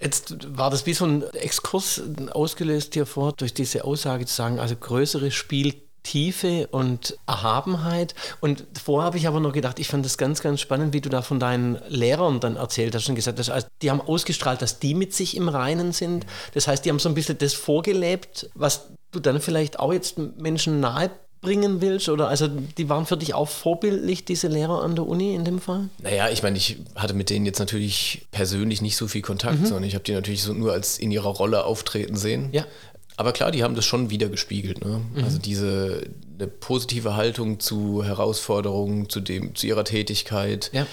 Jetzt war das wie so ein Exkurs ausgelöst hier vor, durch diese Aussage zu sagen, also größere Spiel Tiefe und Erhabenheit. Und vorher habe ich aber noch gedacht, ich fand das ganz, ganz spannend, wie du da von deinen Lehrern dann erzählt hast und gesagt hast, also die haben ausgestrahlt, dass die mit sich im Reinen sind. Das heißt, die haben so ein bisschen das vorgelebt, was du dann vielleicht auch jetzt Menschen nahe bringen willst? Oder also die waren für dich auch vorbildlich, diese Lehrer an der Uni in dem Fall? Naja, ich meine, ich hatte mit denen jetzt natürlich persönlich nicht so viel Kontakt, mhm. sondern ich habe die natürlich so nur als in ihrer Rolle auftreten sehen. Ja. Aber klar, die haben das schon wieder gespiegelt. Ne? Mhm. Also diese eine positive Haltung zu Herausforderungen, zu, dem, zu ihrer Tätigkeit. Ja.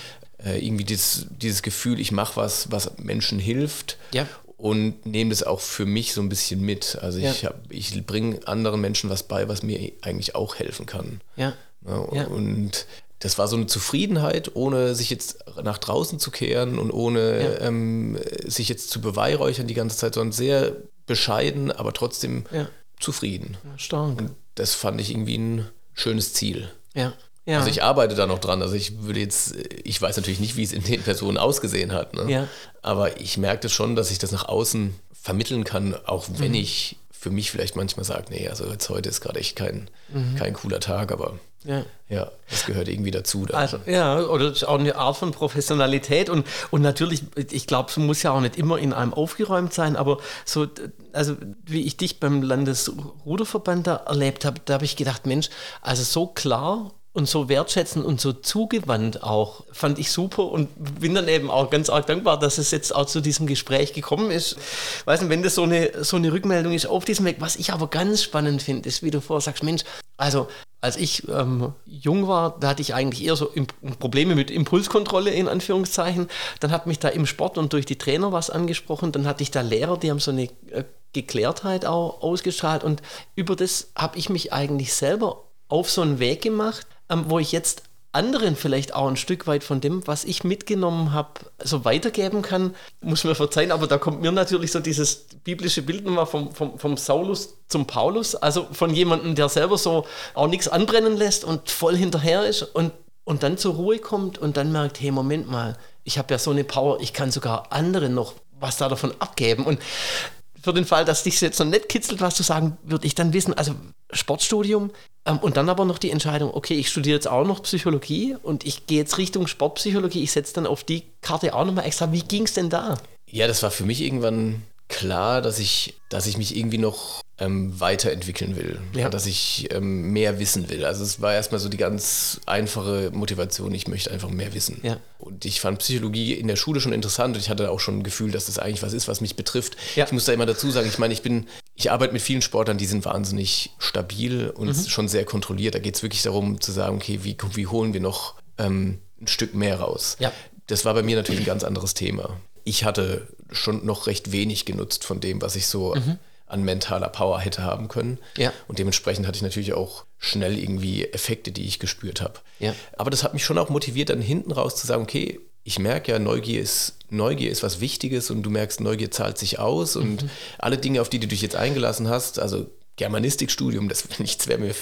Äh, irgendwie dieses, dieses Gefühl, ich mache was, was Menschen hilft. Ja. Und nehme das auch für mich so ein bisschen mit. Also ich, ja. ich bringe anderen Menschen was bei, was mir eigentlich auch helfen kann. Ja. Ne? Und das war so eine Zufriedenheit, ohne sich jetzt nach draußen zu kehren und ohne ja. ähm, sich jetzt zu beweihräuchern die ganze Zeit, sondern sehr bescheiden, aber trotzdem ja. zufrieden. Stark. Und das fand ich irgendwie ein schönes Ziel. Ja. Ja. Also ich arbeite da noch dran. Also ich würde jetzt, ich weiß natürlich nicht, wie es in den Personen ausgesehen hat. Ne? Ja. Aber ich merkte schon, dass ich das nach außen vermitteln kann, auch wenn mhm. ich für mich vielleicht manchmal sage, nee, also jetzt heute ist gerade echt kein, mhm. kein cooler Tag, aber ja. ja, das gehört irgendwie dazu. Dann. Also, ja, oder das ist auch eine Art von Professionalität und, und natürlich, ich glaube, es muss ja auch nicht immer in einem aufgeräumt sein, aber so, also wie ich dich beim Landesruderverband da erlebt habe, da habe ich gedacht, Mensch, also so klar und so wertschätzend und so zugewandt auch, fand ich super und bin dann eben auch ganz arg dankbar, dass es jetzt auch zu diesem Gespräch gekommen ist. Weiß nicht, wenn das so eine, so eine Rückmeldung ist auf diesem Weg, was ich aber ganz spannend finde, ist, wie du vorher sagst, Mensch, also als ich ähm, jung war, da hatte ich eigentlich eher so Probleme mit Impulskontrolle in Anführungszeichen. Dann hat mich da im Sport und durch die Trainer was angesprochen. Dann hatte ich da Lehrer, die haben so eine äh, Geklärtheit auch ausgestrahlt. Und über das habe ich mich eigentlich selber auf so einen Weg gemacht, ähm, wo ich jetzt anderen vielleicht auch ein Stück weit von dem, was ich mitgenommen habe, so weitergeben kann, muss mir verzeihen, aber da kommt mir natürlich so dieses biblische Bild nochmal vom, vom, vom Saulus zum Paulus, also von jemandem, der selber so auch nichts anbrennen lässt und voll hinterher ist und, und dann zur Ruhe kommt und dann merkt, hey, Moment mal, ich habe ja so eine Power, ich kann sogar anderen noch was da davon abgeben. Und für den Fall, dass dich jetzt noch nicht kitzelt, was zu sagen, würde ich dann wissen, also Sportstudium, ähm, und dann aber noch die Entscheidung, okay, ich studiere jetzt auch noch Psychologie und ich gehe jetzt Richtung Sportpsychologie, ich setze dann auf die Karte auch nochmal extra. Wie ging es denn da? Ja, das war für mich irgendwann klar, dass ich, dass ich mich irgendwie noch ähm, weiterentwickeln will, ja. dass ich ähm, mehr wissen will. Also es war erstmal so die ganz einfache Motivation, ich möchte einfach mehr wissen. Ja. Und ich fand Psychologie in der Schule schon interessant und ich hatte auch schon ein Gefühl, dass das eigentlich was ist, was mich betrifft. Ja. Ich muss da immer dazu sagen, ich meine, ich bin, ich arbeite mit vielen Sportlern, die sind wahnsinnig stabil und mhm. schon sehr kontrolliert. Da geht es wirklich darum zu sagen, okay, wie, wie holen wir noch ähm, ein Stück mehr raus? Ja. Das war bei mir natürlich ein ganz anderes Thema. Ich hatte schon noch recht wenig genutzt von dem, was ich so mhm an mentaler Power hätte haben können. Ja. Und dementsprechend hatte ich natürlich auch schnell irgendwie Effekte, die ich gespürt habe. Ja. Aber das hat mich schon auch motiviert, dann hinten raus zu sagen, okay, ich merke ja, Neugier ist, Neugier ist was Wichtiges und du merkst, Neugier zahlt sich aus und mhm. alle Dinge, auf die du dich jetzt eingelassen hast, also Germanistikstudium, das [LAUGHS] nichts wäre mir,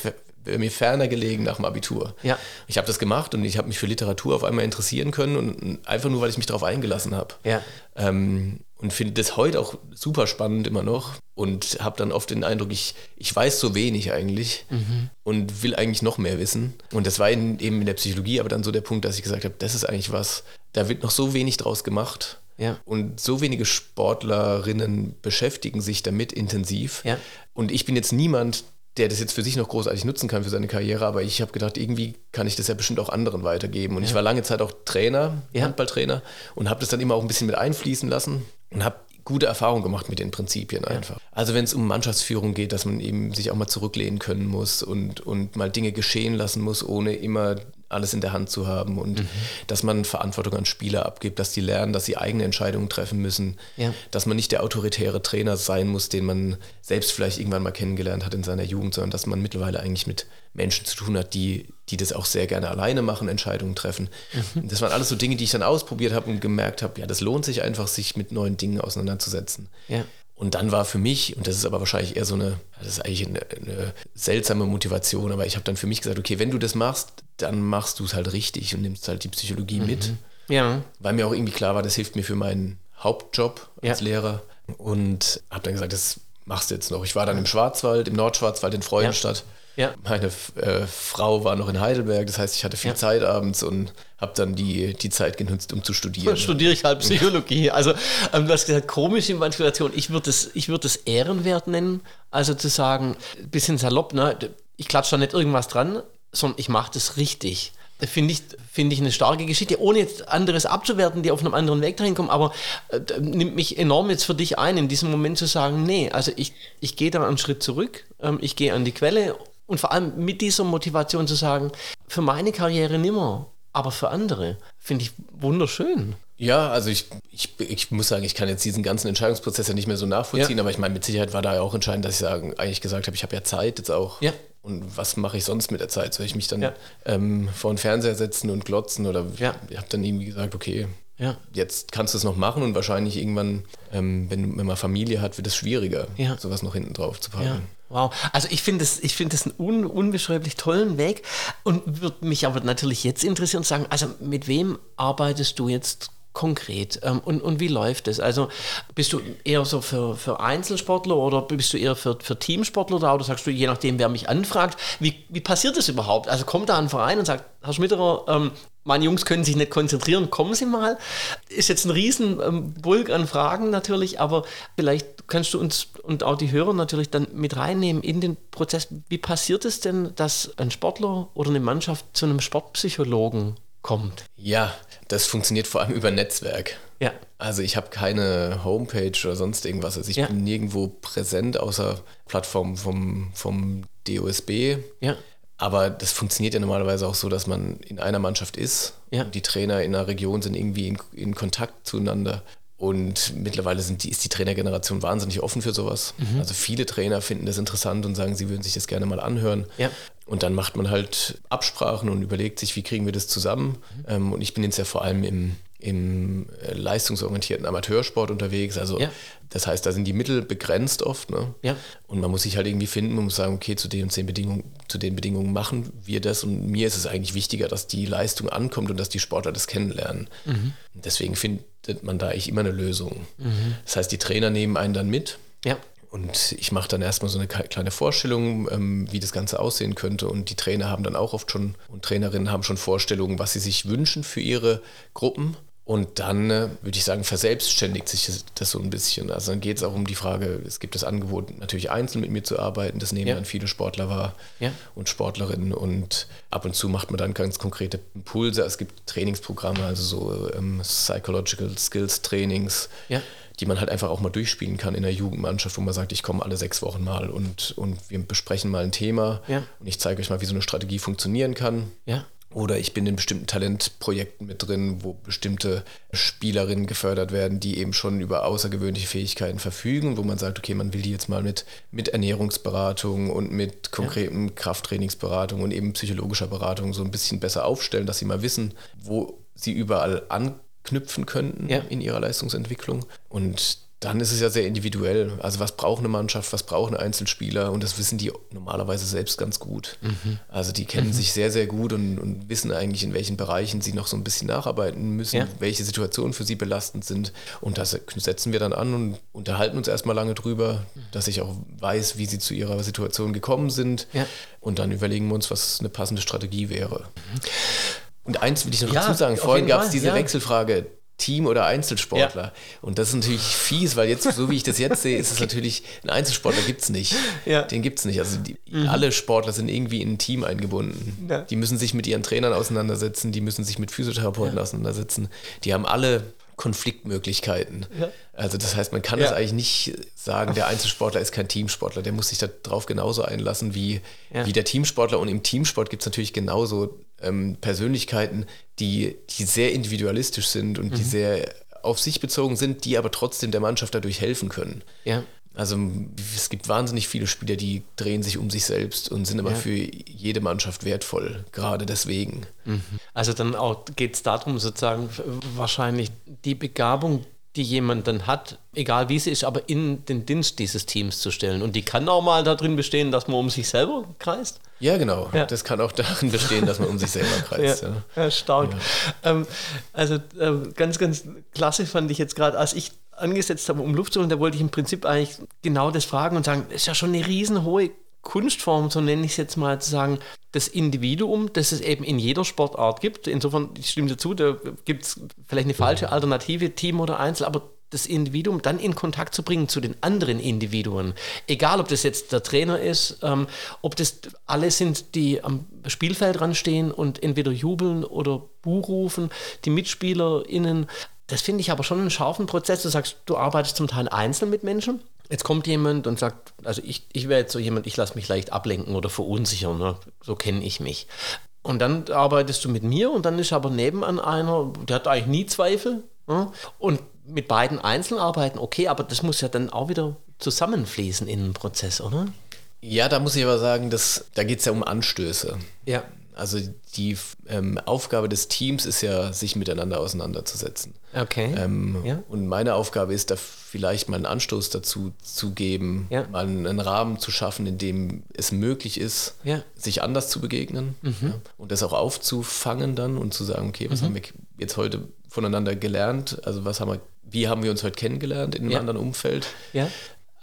mir ferner gelegen nach dem Abitur. Ja. Ich habe das gemacht und ich habe mich für Literatur auf einmal interessieren können und einfach nur, weil ich mich darauf eingelassen habe. Ja. Ähm, und finde das heute auch super spannend immer noch und habe dann oft den Eindruck, ich, ich weiß so wenig eigentlich mhm. und will eigentlich noch mehr wissen. Und das war in, eben in der Psychologie aber dann so der Punkt, dass ich gesagt habe, das ist eigentlich was, da wird noch so wenig draus gemacht. Ja. Und so wenige Sportlerinnen beschäftigen sich damit intensiv. Ja. Und ich bin jetzt niemand, der das jetzt für sich noch großartig nutzen kann für seine Karriere, aber ich habe gedacht, irgendwie kann ich das ja bestimmt auch anderen weitergeben. Und ja. ich war lange Zeit auch Trainer, ja. Handballtrainer und habe das dann immer auch ein bisschen mit einfließen lassen und habe gute Erfahrungen gemacht mit den Prinzipien einfach. Ja. Also wenn es um Mannschaftsführung geht, dass man eben sich auch mal zurücklehnen können muss und, und mal Dinge geschehen lassen muss, ohne immer alles in der Hand zu haben und mhm. dass man Verantwortung an Spieler abgibt, dass die lernen, dass sie eigene Entscheidungen treffen müssen, ja. dass man nicht der autoritäre Trainer sein muss, den man selbst vielleicht irgendwann mal kennengelernt hat in seiner Jugend, sondern dass man mittlerweile eigentlich mit Menschen zu tun hat, die, die das auch sehr gerne alleine machen, Entscheidungen treffen. Mhm. Das waren alles so Dinge, die ich dann ausprobiert habe und gemerkt habe, ja, das lohnt sich einfach, sich mit neuen Dingen auseinanderzusetzen. Ja. Und dann war für mich, und das ist aber wahrscheinlich eher so eine, das ist eigentlich eine, eine seltsame Motivation, aber ich habe dann für mich gesagt, okay, wenn du das machst, dann machst du es halt richtig und nimmst halt die Psychologie mhm. mit. Ja. Weil mir auch irgendwie klar war, das hilft mir für meinen Hauptjob als ja. Lehrer. Und habe dann gesagt, das machst du jetzt noch. Ich war dann im Schwarzwald, im Nordschwarzwald in Freudenstadt. Ja ja. Meine äh, Frau war noch in Heidelberg, das heißt, ich hatte viel ja. Zeit abends und habe dann die, die Zeit genutzt, um zu studieren. Dann studiere ich halt [LAUGHS] Psychologie. Also, ähm, du hast gesagt, komische Manipulation. Ich würde es würd Ehrenwert nennen. Also zu sagen, ein bisschen salopp, ne? ich klatsche da nicht irgendwas dran, sondern ich mache das richtig. Finde ich, find ich eine starke Geschichte, ohne jetzt anderes abzuwerten, die auf einem anderen Weg dahin kommen, aber äh, nimmt mich enorm jetzt für dich ein, in diesem Moment zu sagen, nee, also ich, ich gehe da einen Schritt zurück, ähm, ich gehe an die Quelle und vor allem mit dieser Motivation zu sagen, für meine Karriere nimmer, aber für andere, finde ich wunderschön. Ja, also ich, ich, ich muss sagen, ich kann jetzt diesen ganzen Entscheidungsprozess ja nicht mehr so nachvollziehen, ja. aber ich meine, mit Sicherheit war da ja auch entscheidend, dass ich sagen, eigentlich gesagt habe, ich habe ja Zeit jetzt auch. Ja. Und was mache ich sonst mit der Zeit? Soll ich mich dann ja. ähm, vor den Fernseher setzen und glotzen? Oder ja. ich habe dann irgendwie gesagt, okay, ja. Jetzt kannst du es noch machen und wahrscheinlich irgendwann, ähm, wenn, wenn man Familie hat, wird es schwieriger, ja. sowas noch hinten drauf zu packen. Ja. Wow, also ich finde es find einen un, unbeschreiblich tollen Weg und würde mich aber natürlich jetzt interessieren und sagen, also mit wem arbeitest du jetzt konkret ähm, und, und wie läuft es? Also bist du eher so für, für Einzelsportler oder bist du eher für, für Teamsportler da oder sagst du, je nachdem, wer mich anfragt, wie, wie passiert das überhaupt? Also kommt da ein Verein und sagt, Herr Schmitterer, ähm, meine Jungs können sich nicht konzentrieren, kommen Sie mal. Ist jetzt ein riesen ähm, Bulk an Fragen natürlich, aber vielleicht kannst du uns und auch die Hörer natürlich dann mit reinnehmen in den Prozess. Wie passiert es denn, dass ein Sportler oder eine Mannschaft zu einem Sportpsychologen kommt? Ja, das funktioniert vor allem über Netzwerk. Ja. Also ich habe keine Homepage oder sonst irgendwas. Also ich ja. bin nirgendwo präsent außer Plattformen vom, vom DOSB. Ja. Aber das funktioniert ja normalerweise auch so, dass man in einer Mannschaft ist. Ja. Die Trainer in einer Region sind irgendwie in, in Kontakt zueinander. Und mittlerweile die, ist die Trainergeneration wahnsinnig offen für sowas. Mhm. Also viele Trainer finden das interessant und sagen, sie würden sich das gerne mal anhören. Ja. Und dann macht man halt Absprachen und überlegt sich, wie kriegen wir das zusammen. Mhm. Ähm, und ich bin jetzt ja vor allem im, im äh, leistungsorientierten Amateursport unterwegs. Also ja. das heißt, da sind die Mittel begrenzt oft. Ne? Ja. Und man muss sich halt irgendwie finden, man muss sagen, okay, zu den und den Bedingungen, zu den Bedingungen machen wir das. Und mir ist es eigentlich wichtiger, dass die Leistung ankommt und dass die Sportler das kennenlernen. Mhm. Deswegen findet man da eigentlich immer eine Lösung. Mhm. Das heißt, die Trainer nehmen einen dann mit. Ja. Und ich mache dann erstmal so eine kleine Vorstellung, ähm, wie das Ganze aussehen könnte. Und die Trainer haben dann auch oft schon und Trainerinnen haben schon Vorstellungen, was sie sich wünschen für ihre Gruppen. Und dann äh, würde ich sagen, verselbstständigt sich das, das, so ein bisschen. Also dann geht es auch um die Frage, es gibt das Angebot, natürlich einzeln mit mir zu arbeiten. Das nehmen ja. dann viele Sportler wahr ja. und Sportlerinnen. Und ab und zu macht man dann ganz konkrete Impulse. Es gibt Trainingsprogramme, also so ähm, Psychological Skills Trainings. Ja die man halt einfach auch mal durchspielen kann in der Jugendmannschaft, wo man sagt, ich komme alle sechs Wochen mal und, und wir besprechen mal ein Thema und ich zeige euch mal, wie so eine Strategie funktionieren kann. Ja. Oder ich bin in bestimmten Talentprojekten mit drin, wo bestimmte Spielerinnen gefördert werden, die eben schon über außergewöhnliche Fähigkeiten verfügen, wo man sagt, okay, man will die jetzt mal mit, mit Ernährungsberatung und mit konkreten ja. Krafttrainingsberatung und eben psychologischer Beratung so ein bisschen besser aufstellen, dass sie mal wissen, wo sie überall anknüpfen könnten ja. in ihrer Leistungsentwicklung. Und dann ist es ja sehr individuell. Also was braucht eine Mannschaft, was braucht ein Einzelspieler und das wissen die normalerweise selbst ganz gut. Mhm. Also die kennen mhm. sich sehr, sehr gut und, und, wissen eigentlich, in welchen Bereichen sie noch so ein bisschen nacharbeiten müssen, ja. welche Situationen für sie belastend sind. Und das setzen wir dann an und unterhalten uns erstmal lange drüber, dass ich auch weiß, wie sie zu ihrer Situation gekommen sind. Ja. Und dann überlegen wir uns, was eine passende Strategie wäre. Mhm. Und eins will ich noch ja, dazu sagen, vorhin gab es diese. Wechselfrage Team- oder Einzelsportler. Ja. Und das ist natürlich fies, weil jetzt, so wie ich das jetzt sehe, ist es [LAUGHS] natürlich, ein Einzelsportler gibt es nicht. Ja. Den gibt es nicht. Also die, mhm. alle Sportler sind irgendwie in ein Team eingebunden. Ja. Die müssen sich mit ihren Trainern auseinandersetzen, die müssen sich mit Physiotherapeuten auseinandersetzen. Die haben alle Konfliktmöglichkeiten. Also das heißt, man kann es eigentlich nicht sagen, der Einzelsportler ist kein Teamsportler. Der muss sich darauf genauso einlassen wie, wie der Teamsportler. Und im Teamsport gibt es natürlich genauso ähm, Persönlichkeiten, die, die sehr individualistisch sind und mhm. die sehr auf sich bezogen sind, die aber trotzdem der Mannschaft dadurch helfen können. Ja. Also es gibt wahnsinnig viele Spieler, die drehen sich um sich selbst und sind aber ja. für jede Mannschaft wertvoll, gerade deswegen. Mhm. Also dann geht es darum, sozusagen wahrscheinlich die Begabung, die jemand dann hat, egal wie sie ist, aber in den Dienst dieses Teams zu stellen. Und die kann auch mal darin bestehen, dass man um sich selber kreist. Ja, genau. Ja. Das kann auch darin bestehen, dass man um sich selber [LAUGHS] kreist. Ja, ja. stark. Ähm, also ähm, ganz, ganz klasse fand ich jetzt gerade, als ich angesetzt habe, um Luft zu holen, da wollte ich im Prinzip eigentlich genau das fragen und sagen, ist ja schon eine riesenhohe Kunstform, so nenne ich es jetzt mal, zu sagen, das Individuum, das es eben in jeder Sportart gibt. Insofern, ich stimme dazu, da gibt es vielleicht eine falsche Alternative, Team oder Einzel, aber das Individuum dann in Kontakt zu bringen zu den anderen Individuen. Egal, ob das jetzt der Trainer ist, ähm, ob das alle sind, die am Spielfeld stehen und entweder jubeln oder Buh rufen, die MitspielerInnen. Das finde ich aber schon einen scharfen Prozess. Du sagst, du arbeitest zum Teil einzeln mit Menschen Jetzt kommt jemand und sagt, also ich, ich wäre jetzt so jemand, ich lasse mich leicht ablenken oder verunsichern, ne? so kenne ich mich. Und dann arbeitest du mit mir und dann ist aber nebenan einer, der hat eigentlich nie Zweifel. Ne? Und mit beiden einzeln arbeiten, okay, aber das muss ja dann auch wieder zusammenfließen in den Prozess, oder? Ja, da muss ich aber sagen, dass, da geht es ja um Anstöße. Ja. Also die ähm, Aufgabe des Teams ist ja, sich miteinander auseinanderzusetzen. Okay. Ähm, ja. Und meine Aufgabe ist da vielleicht mal einen Anstoß dazu zu geben, ja. mal einen Rahmen zu schaffen, in dem es möglich ist, ja. sich anders zu begegnen mhm. und das auch aufzufangen dann und zu sagen, okay, was mhm. haben wir jetzt heute voneinander gelernt? Also was haben wir, wie haben wir uns heute kennengelernt in einem anderen Umfeld? Ja.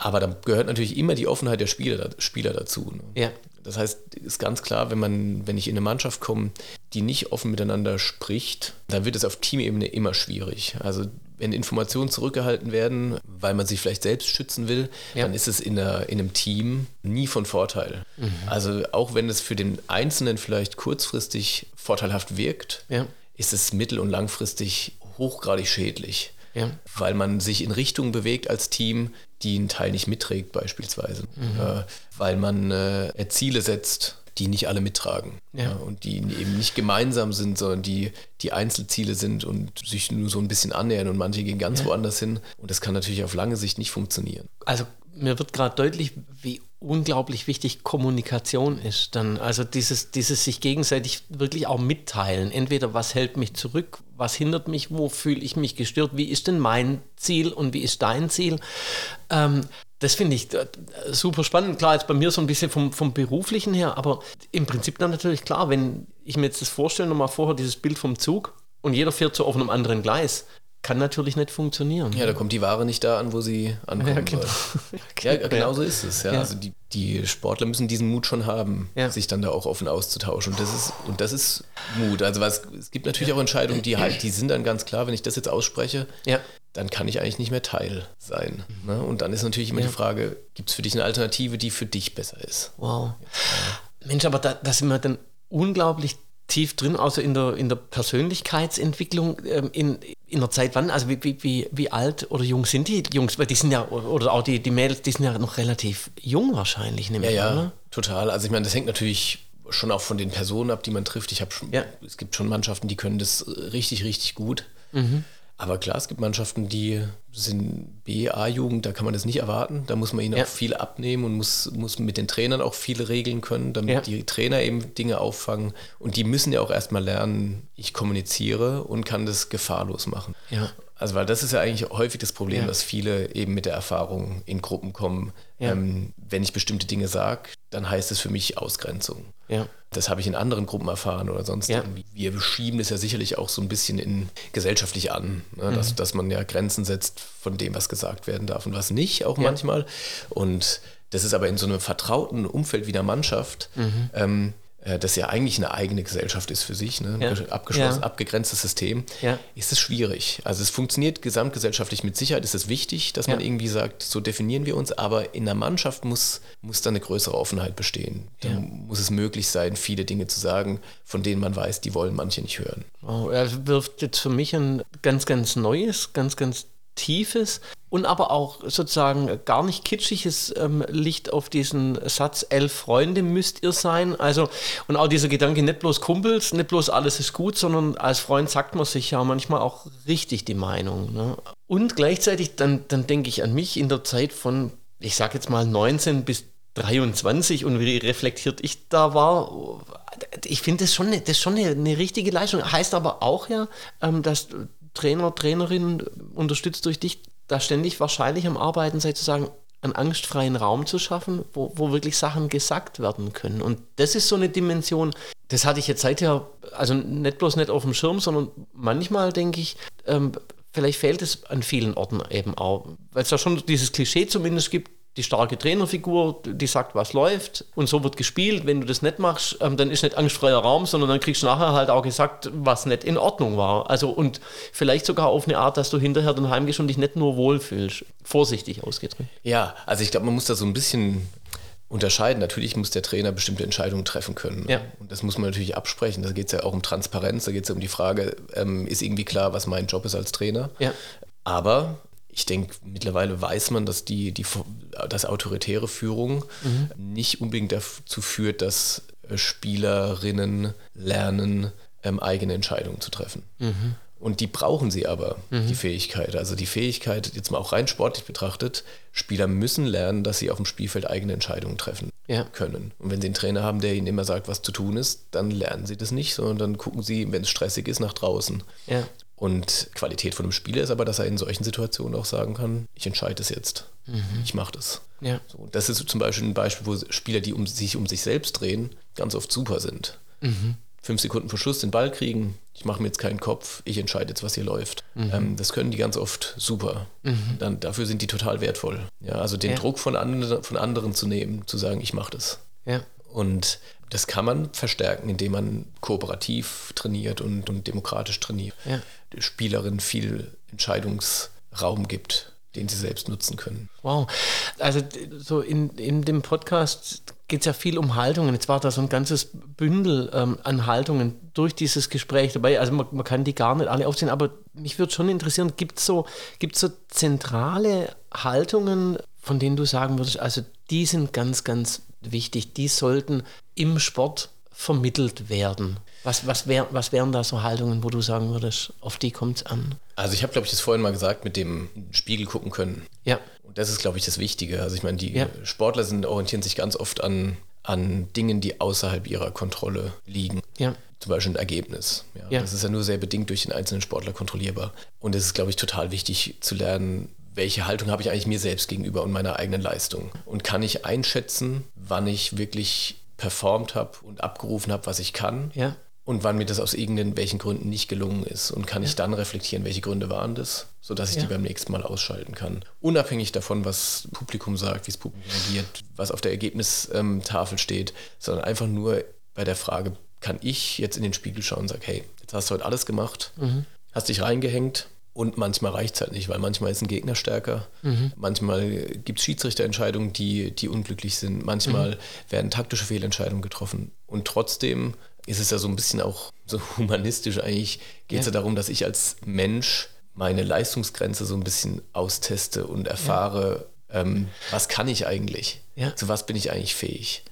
Aber da gehört natürlich immer die Offenheit der Spieler, Spieler dazu. Ne? Ja. Das heißt, ist ganz klar, wenn man, wenn ich in eine Mannschaft komme, die nicht offen miteinander spricht, dann wird es auf Teamebene immer schwierig. Also wenn Informationen zurückgehalten werden, weil man sich vielleicht selbst schützen will, ja. dann ist es in, einer, in, einem Team nie von Vorteil. Mhm. Also auch wenn es für den Einzelnen vielleicht kurzfristig vorteilhaft wirkt, ja. ist es mittel- und langfristig hochgradig schädlich. Ja. Weil man sich in Richtungen bewegt als Team, die ein Teil nicht mitträgt beispielsweise. Mhm. Äh, weil man äh, Ziele setzt, die nicht alle mittragen. Ja. Ja, und die eben nicht gemeinsam sind, sondern die, die Einzelziele sind und sich nur so ein bisschen annähern und manche gehen ganz ja. woanders hin. Und das kann natürlich auf lange Sicht nicht funktionieren. Also mir wird gerade deutlich, wie unglaublich wichtig Kommunikation ist. Dann also dieses, dieses sich gegenseitig wirklich auch mitteilen. Entweder was hält mich zurück, was hindert mich, wo fühle ich mich gestört, wie ist denn mein Ziel und wie ist dein Ziel. Ähm, das finde ich äh, super spannend. Klar, jetzt bei mir so ein bisschen vom, vom beruflichen her, aber im Prinzip dann natürlich klar, wenn ich mir jetzt das vorstelle, nochmal vorher dieses Bild vom Zug und jeder fährt so auf einem anderen Gleis, kann natürlich nicht funktionieren. Ja, da kommt die Ware nicht da an, wo sie ankommen ja, genau. soll. [LAUGHS] ja, genau so ist es. Ja. ja. Also die, die, Sportler müssen diesen Mut schon haben, ja. sich dann da auch offen auszutauschen. Und das ist, und das ist Mut. Also was, es gibt natürlich auch Entscheidungen, die halt, die sind dann ganz klar, wenn ich das jetzt ausspreche, dann kann ich eigentlich nicht mehr Teil sein. Ne? Und dann ist natürlich immer die Frage, gibt es für dich eine Alternative, die für dich besser ist? Wow. Mensch, aber da, da sind wir dann unglaublich tief drin, also in der, in der Persönlichkeitsentwicklung ähm, in, in der Zeit wann? Also wie, wie, wie alt oder jung sind die Jungs? Weil die sind ja, oder auch die, die Mädels, die sind ja noch relativ jung wahrscheinlich, ja, ja, oder? total. Also ich meine, das hängt natürlich schon auch von den Personen ab, die man trifft. Ich habe schon, ja. es gibt schon Mannschaften, die können das richtig, richtig gut. Mhm. Aber klar, es gibt Mannschaften, die sind B-A-Jugend, da kann man das nicht erwarten. Da muss man ihnen ja. auch viel abnehmen und muss, muss mit den Trainern auch viele regeln können, damit ja. die Trainer eben Dinge auffangen. Und die müssen ja auch erstmal lernen, ich kommuniziere und kann das gefahrlos machen. Ja. Also, weil das ist ja eigentlich häufig das Problem, dass viele eben mit der Erfahrung in Gruppen kommen. Ja. Ähm, wenn ich bestimmte Dinge sage, dann heißt es für mich Ausgrenzung. Ja. Das habe ich in anderen Gruppen erfahren oder sonst ja. irgendwie. Wir schieben das ja sicherlich auch so ein bisschen in gesellschaftlich an, ne? dass, mhm. dass man ja Grenzen setzt von dem, was gesagt werden darf und was nicht, auch manchmal. Und das ist aber in so einem vertrauten Umfeld wie der Mannschaft. Mhm. Ähm, äh, das ja eigentlich eine eigene Gesellschaft ist für sich, ne? ein ja. abgeschlossen, ja. abgegrenztes System, ja. ist es schwierig. Also es funktioniert gesamtgesellschaftlich mit Sicherheit, ist es wichtig, dass man irgendwie sagt, so definieren wir uns, aber in der Mannschaft muss, muss da eine größere Offenheit bestehen. Da muss es möglich sein, viele Dinge zu sagen, von denen man weiß, die wollen manche nicht hören. Oh, er wirft jetzt für mich ein ganz, ganz neues, ganz, ganz tiefes und aber auch sozusagen gar nicht kitschiges ähm, Licht auf diesen Satz, elf Freunde müsst ihr sein. Also, und auch dieser Gedanke, nicht bloß Kumpels, nicht bloß alles ist gut, sondern als Freund sagt man sich ja manchmal auch richtig die Meinung. Ne? Und gleichzeitig, dann, dann denke ich an mich in der Zeit von, ich sage jetzt mal 19 bis 23 und wie reflektiert ich da war, ich finde das schon, das schon eine, eine, richtige Leistung. Heißt aber auch ja, ähm, dass Trainer, Trainerin unterstützt durch dich, da ständig wahrscheinlich am Arbeiten seid, zu sagen, einen angstfreien Raum zu schaffen, wo, wo wirklich Sachen gesagt werden können. Und das ist so eine Dimension, das hatte ich jetzt seither, also nicht bloß nicht auf dem Schirm, sondern manchmal denke ich, ähm, vielleicht fehlt es an vielen Orten eben auch, weil es da schon dieses Klischee zumindest gibt, die starke Trainerfigur, die sagt, was läuft und so wird gespielt. Wenn du das nicht machst, ähm, dann ist nicht angstfreier Raum, sondern dann kriegst du nachher halt auch gesagt, was nicht in Ordnung war. Also und vielleicht sogar auf eine Art, dass du hinterher dann heimgehst und dich nicht nur wohlfühlst. Vorsichtig ausgedrückt. Ja, also ich glaube, man muss da so ein bisschen unterscheiden. Natürlich muss der Trainer bestimmte Entscheidungen treffen können. Ja. Und das muss man natürlich absprechen. Da geht es ja auch um Transparenz, da geht es ja um die Frage, ähm, ist irgendwie klar, was mein Job ist als Trainer. Ja. Aber ich denke, mittlerweile weiß man, dass die, die dass autoritäre Führung mhm. nicht unbedingt dazu führt, dass äh, Spielerinnen lernen, ähm, eigene Entscheidungen zu treffen. Mhm. Und die brauchen sie aber, mhm. die Fähigkeit. Also die Fähigkeit, jetzt mal auch rein sportlich betrachtet, Spieler müssen lernen, dass sie auf dem Spielfeld eigene Entscheidungen treffen ja. können. Und wenn sie einen Trainer haben, der ihnen immer sagt, was zu tun ist, dann lernen sie das nicht, sondern dann gucken sie, wenn es stressig ist, nach draußen. Ja. Und Qualität von einem Spieler ist aber, dass er in solchen Situationen auch sagen kann, ich entscheide es jetzt. Mhm. Ich mache das. Ja. So, das ist zum Beispiel ein Beispiel, wo Spieler, die um sich um sich selbst drehen, ganz oft super sind. Mhm. Fünf Sekunden vor Schluss den Ball kriegen, ich mache mir jetzt keinen Kopf, ich entscheide jetzt, was hier läuft. Mhm. Ähm, das können die ganz oft super. Mhm. Dann, dafür sind die total wertvoll. Ja, also den ja. Druck von, andre, von anderen zu nehmen, zu sagen, ich mache das. Ja. Und das kann man verstärken, indem man kooperativ trainiert und, und demokratisch trainiert. Ja. Spielerinnen viel Entscheidungsraum gibt, den sie selbst nutzen können. Wow. Also so in, in dem Podcast geht es ja viel um Haltungen. Jetzt war da so ein ganzes Bündel ähm, an Haltungen durch dieses Gespräch dabei. Also man, man kann die gar nicht alle aufzählen, aber mich würde schon interessieren, gibt es so, gibt's so zentrale Haltungen, von denen du sagen würdest, also die sind ganz, ganz wichtig, die sollten im Sport vermittelt werden. Was, was, wär, was wären da so Haltungen, wo du sagen würdest, auf die kommt es an? Also ich habe, glaube ich, das vorhin mal gesagt, mit dem Spiegel gucken können. Ja. Und das ist, glaube ich, das Wichtige. Also ich meine, die ja. Sportler sind, orientieren sich ganz oft an, an Dingen, die außerhalb ihrer Kontrolle liegen. Ja. Zum Beispiel ein Ergebnis. Ja. ja. Das ist ja nur sehr bedingt durch den einzelnen Sportler kontrollierbar. Und es ist, glaube ich, total wichtig zu lernen, welche Haltung habe ich eigentlich mir selbst gegenüber und meiner eigenen Leistung? Und kann ich einschätzen, wann ich wirklich performt habe und abgerufen habe, was ich kann? Ja. Und wann mir das aus irgendwelchen Gründen nicht gelungen ist. Und kann ja. ich dann reflektieren, welche Gründe waren das, sodass ich ja. die beim nächsten Mal ausschalten kann. Unabhängig davon, was Publikum sagt, wie das Publikum reagiert, was auf der Ergebnistafel steht, sondern einfach nur bei der Frage, kann ich jetzt in den Spiegel schauen und sagen, hey, jetzt hast du heute alles gemacht, mhm. hast dich reingehängt, und manchmal reicht es halt nicht, weil manchmal ist ein Gegner stärker. Mhm. Manchmal gibt es Schiedsrichterentscheidungen, die, die unglücklich sind. Manchmal mhm. werden taktische Fehlentscheidungen getroffen. Und trotzdem ist es ja so ein bisschen auch so humanistisch eigentlich, geht es ja. ja. darum, dass ich als Mensch meine Leistungsgrenze so ein bisschen austeste und erfahre, ja. ähm, was kann ich eigentlich? Ja. Zu was bin ich eigentlich fähig?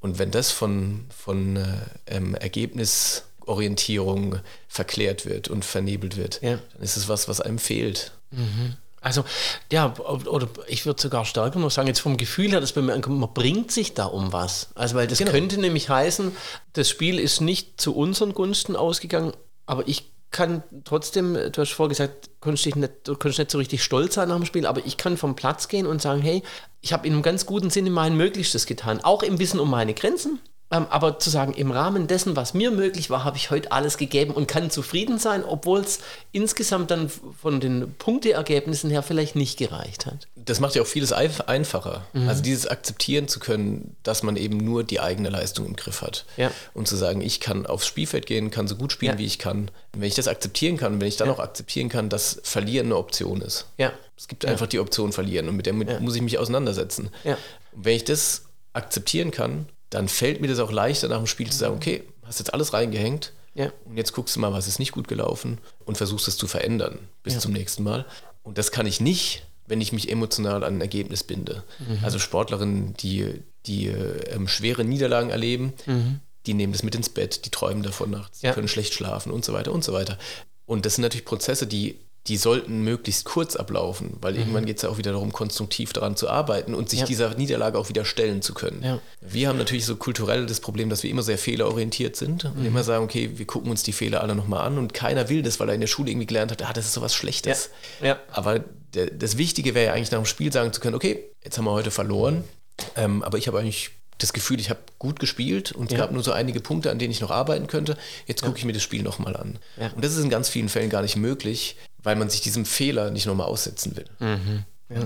Und wenn das von, von äh, ähm, Ergebnis Orientierung verklärt wird und vernebelt wird, ja. dann ist es was, was einem fehlt. Mhm. Also, ja, oder ich würde sogar stärker noch sagen, jetzt vom Gefühl her, dass man, man bringt sich da um was. Also, weil das genau. könnte nämlich heißen, das Spiel ist nicht zu unseren Gunsten ausgegangen, aber ich kann trotzdem, du hast vorher gesagt, konntest nicht, du konntest nicht so richtig stolz sein nach dem Spiel, aber ich kann vom Platz gehen und sagen, hey, ich habe in einem ganz guten Sinne mein Möglichstes getan, auch im Wissen um meine Grenzen. Ähm, aber zu sagen, im Rahmen dessen, was mir möglich war, habe ich heute alles gegeben und kann zufrieden sein, obwohl es insgesamt dann von den Punkteergebnissen her vielleicht nicht gereicht hat. Das macht ja auch vieles einfacher. Mhm. Also dieses akzeptieren zu können, dass man eben nur die eigene Leistung im Griff hat. Ja. Und zu sagen, ich kann aufs Spielfeld gehen, kann so gut spielen, ja. wie ich kann. Und wenn ich das akzeptieren kann, wenn ich dann ja. auch akzeptieren kann, dass Verlieren eine Option ist. Ja. Es gibt einfach die Option Verlieren und mit der muss ich mich auseinandersetzen. Ja. Und wenn ich das akzeptieren kann, dann fällt mir das auch leichter nach dem Spiel zu sagen, okay, hast jetzt alles reingehängt ja. und jetzt guckst du mal, was ist nicht gut gelaufen und versuchst es zu verändern bis ja. zum nächsten Mal. Und das kann ich nicht, wenn ich mich emotional an ein Ergebnis binde. Mhm. Also Sportlerinnen, die, die ähm, schwere Niederlagen erleben, mhm. die nehmen das mit ins Bett, die träumen davon nachts, ja. können schlecht schlafen und so weiter und so weiter. Und das sind natürlich Prozesse, die die sollten möglichst kurz ablaufen, weil mhm. irgendwann geht es ja auch wieder darum, konstruktiv daran zu arbeiten und sich ja. dieser Niederlage auch wieder stellen zu können. Ja. Wir haben natürlich so kulturell das Problem, dass wir immer sehr fehlerorientiert sind und mhm. immer sagen, okay, wir gucken uns die Fehler alle nochmal an und keiner will das, weil er in der Schule irgendwie gelernt hat, ah, das ist sowas Schlechtes. Ja. Aber der, das Wichtige wäre ja eigentlich nach dem Spiel sagen zu können, okay, jetzt haben wir heute verloren, ähm, aber ich habe eigentlich das Gefühl, ich habe gut gespielt und es ja. gab nur so einige Punkte, an denen ich noch arbeiten könnte. Jetzt gucke ich mir das Spiel nochmal an. Ja. Und das ist in ganz vielen Fällen gar nicht möglich, weil man sich diesem Fehler nicht nochmal aussetzen will. Mhm. Ja.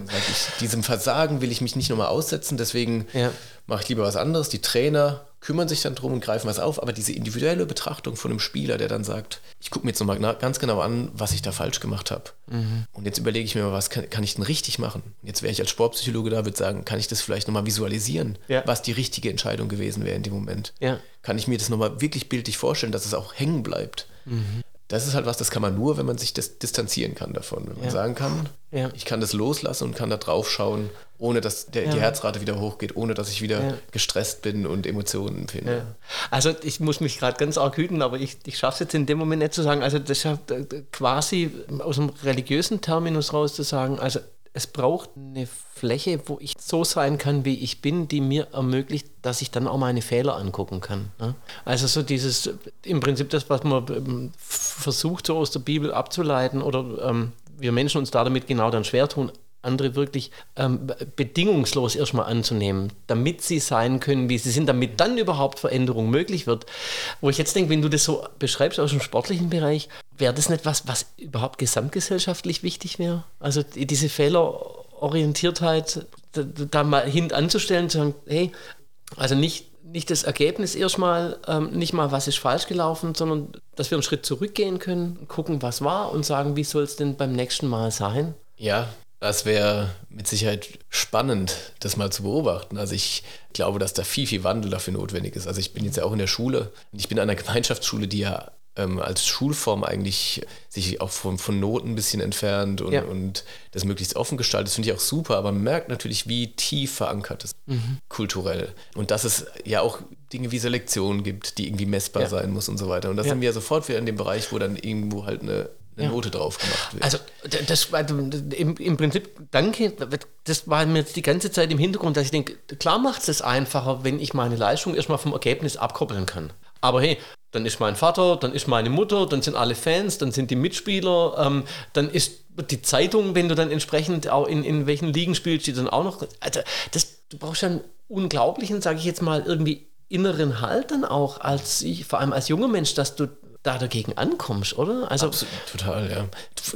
Diesem Versagen will ich mich nicht nochmal aussetzen, deswegen ja. Mache ich lieber was anderes. Die Trainer kümmern sich dann drum und greifen was auf, aber diese individuelle Betrachtung von einem Spieler, der dann sagt, ich gucke mir jetzt nochmal ganz genau an, was ich da falsch gemacht habe. Mhm. Und jetzt überlege ich mir mal, was kann, kann ich denn richtig machen? Jetzt wäre ich als Sportpsychologe da, würde sagen, kann ich das vielleicht nochmal visualisieren, ja. was die richtige Entscheidung gewesen wäre in dem Moment? Ja. Kann ich mir das nochmal wirklich bildlich vorstellen, dass es auch hängen bleibt? Mhm das ist halt was, das kann man nur, wenn man sich das distanzieren kann davon. Wenn man ja. sagen kann, ja. ich kann das loslassen und kann da drauf schauen, ohne dass der, ja. die Herzrate wieder hochgeht, ohne dass ich wieder gestresst bin und Emotionen empfinde. Also ich muss mich gerade ganz arg hüten, aber ich, ich schaffe es jetzt in dem Moment nicht zu sagen, also das ist ja quasi aus dem religiösen Terminus raus zu sagen, also es braucht eine Fläche, wo ich so sein kann, wie ich bin, die mir ermöglicht, dass ich dann auch meine Fehler angucken kann. Ne? Also so dieses, im Prinzip das, was man ähm, versucht so aus der Bibel abzuleiten oder ähm, wir Menschen uns da damit genau dann schwer tun, andere wirklich ähm, bedingungslos erstmal anzunehmen, damit sie sein können, wie sie sind, damit dann überhaupt Veränderung möglich wird. Wo ich jetzt denke, wenn du das so beschreibst aus dem sportlichen Bereich, wäre das nicht was, was überhaupt gesamtgesellschaftlich wichtig wäre? Also diese Fehlerorientiertheit da, da mal hintanzustellen, zu sagen, hey, also nicht nicht das Ergebnis erstmal, ähm, nicht mal, was ist falsch gelaufen, sondern dass wir einen Schritt zurückgehen können, gucken, was war und sagen, wie soll es denn beim nächsten Mal sein? Ja, das wäre mit Sicherheit spannend, das mal zu beobachten. Also ich glaube, dass da viel, viel Wandel dafür notwendig ist. Also ich bin jetzt ja auch in der Schule und ich bin an einer Gemeinschaftsschule, die ja ähm, als Schulform eigentlich sich auch von, von Noten ein bisschen entfernt und, ja. und das möglichst offen gestaltet. Das finde ich auch super, aber man merkt natürlich, wie tief verankert es mhm. kulturell. Und dass es ja auch Dinge wie Selektion gibt, die irgendwie messbar ja. sein muss und so weiter. Und da ja. sind wir ja sofort wieder in dem Bereich, wo dann irgendwo halt eine eine ja. Note drauf gemacht wird. Also das war im, im Prinzip, danke, das war mir jetzt die ganze Zeit im Hintergrund, dass ich denke, klar macht es einfacher, wenn ich meine Leistung erstmal vom Ergebnis abkoppeln kann. Aber hey, dann ist mein Vater, dann ist meine Mutter, dann sind alle Fans, dann sind die Mitspieler, ähm, dann ist die Zeitung, wenn du dann entsprechend auch in, in welchen Ligen spielst, steht dann auch noch. Also das, du brauchst ja einen unglaublichen, sage ich jetzt mal, irgendwie inneren Halt dann auch als ich, vor allem als junger Mensch, dass du da dagegen ankommst, oder? Also Absolut, total, ja.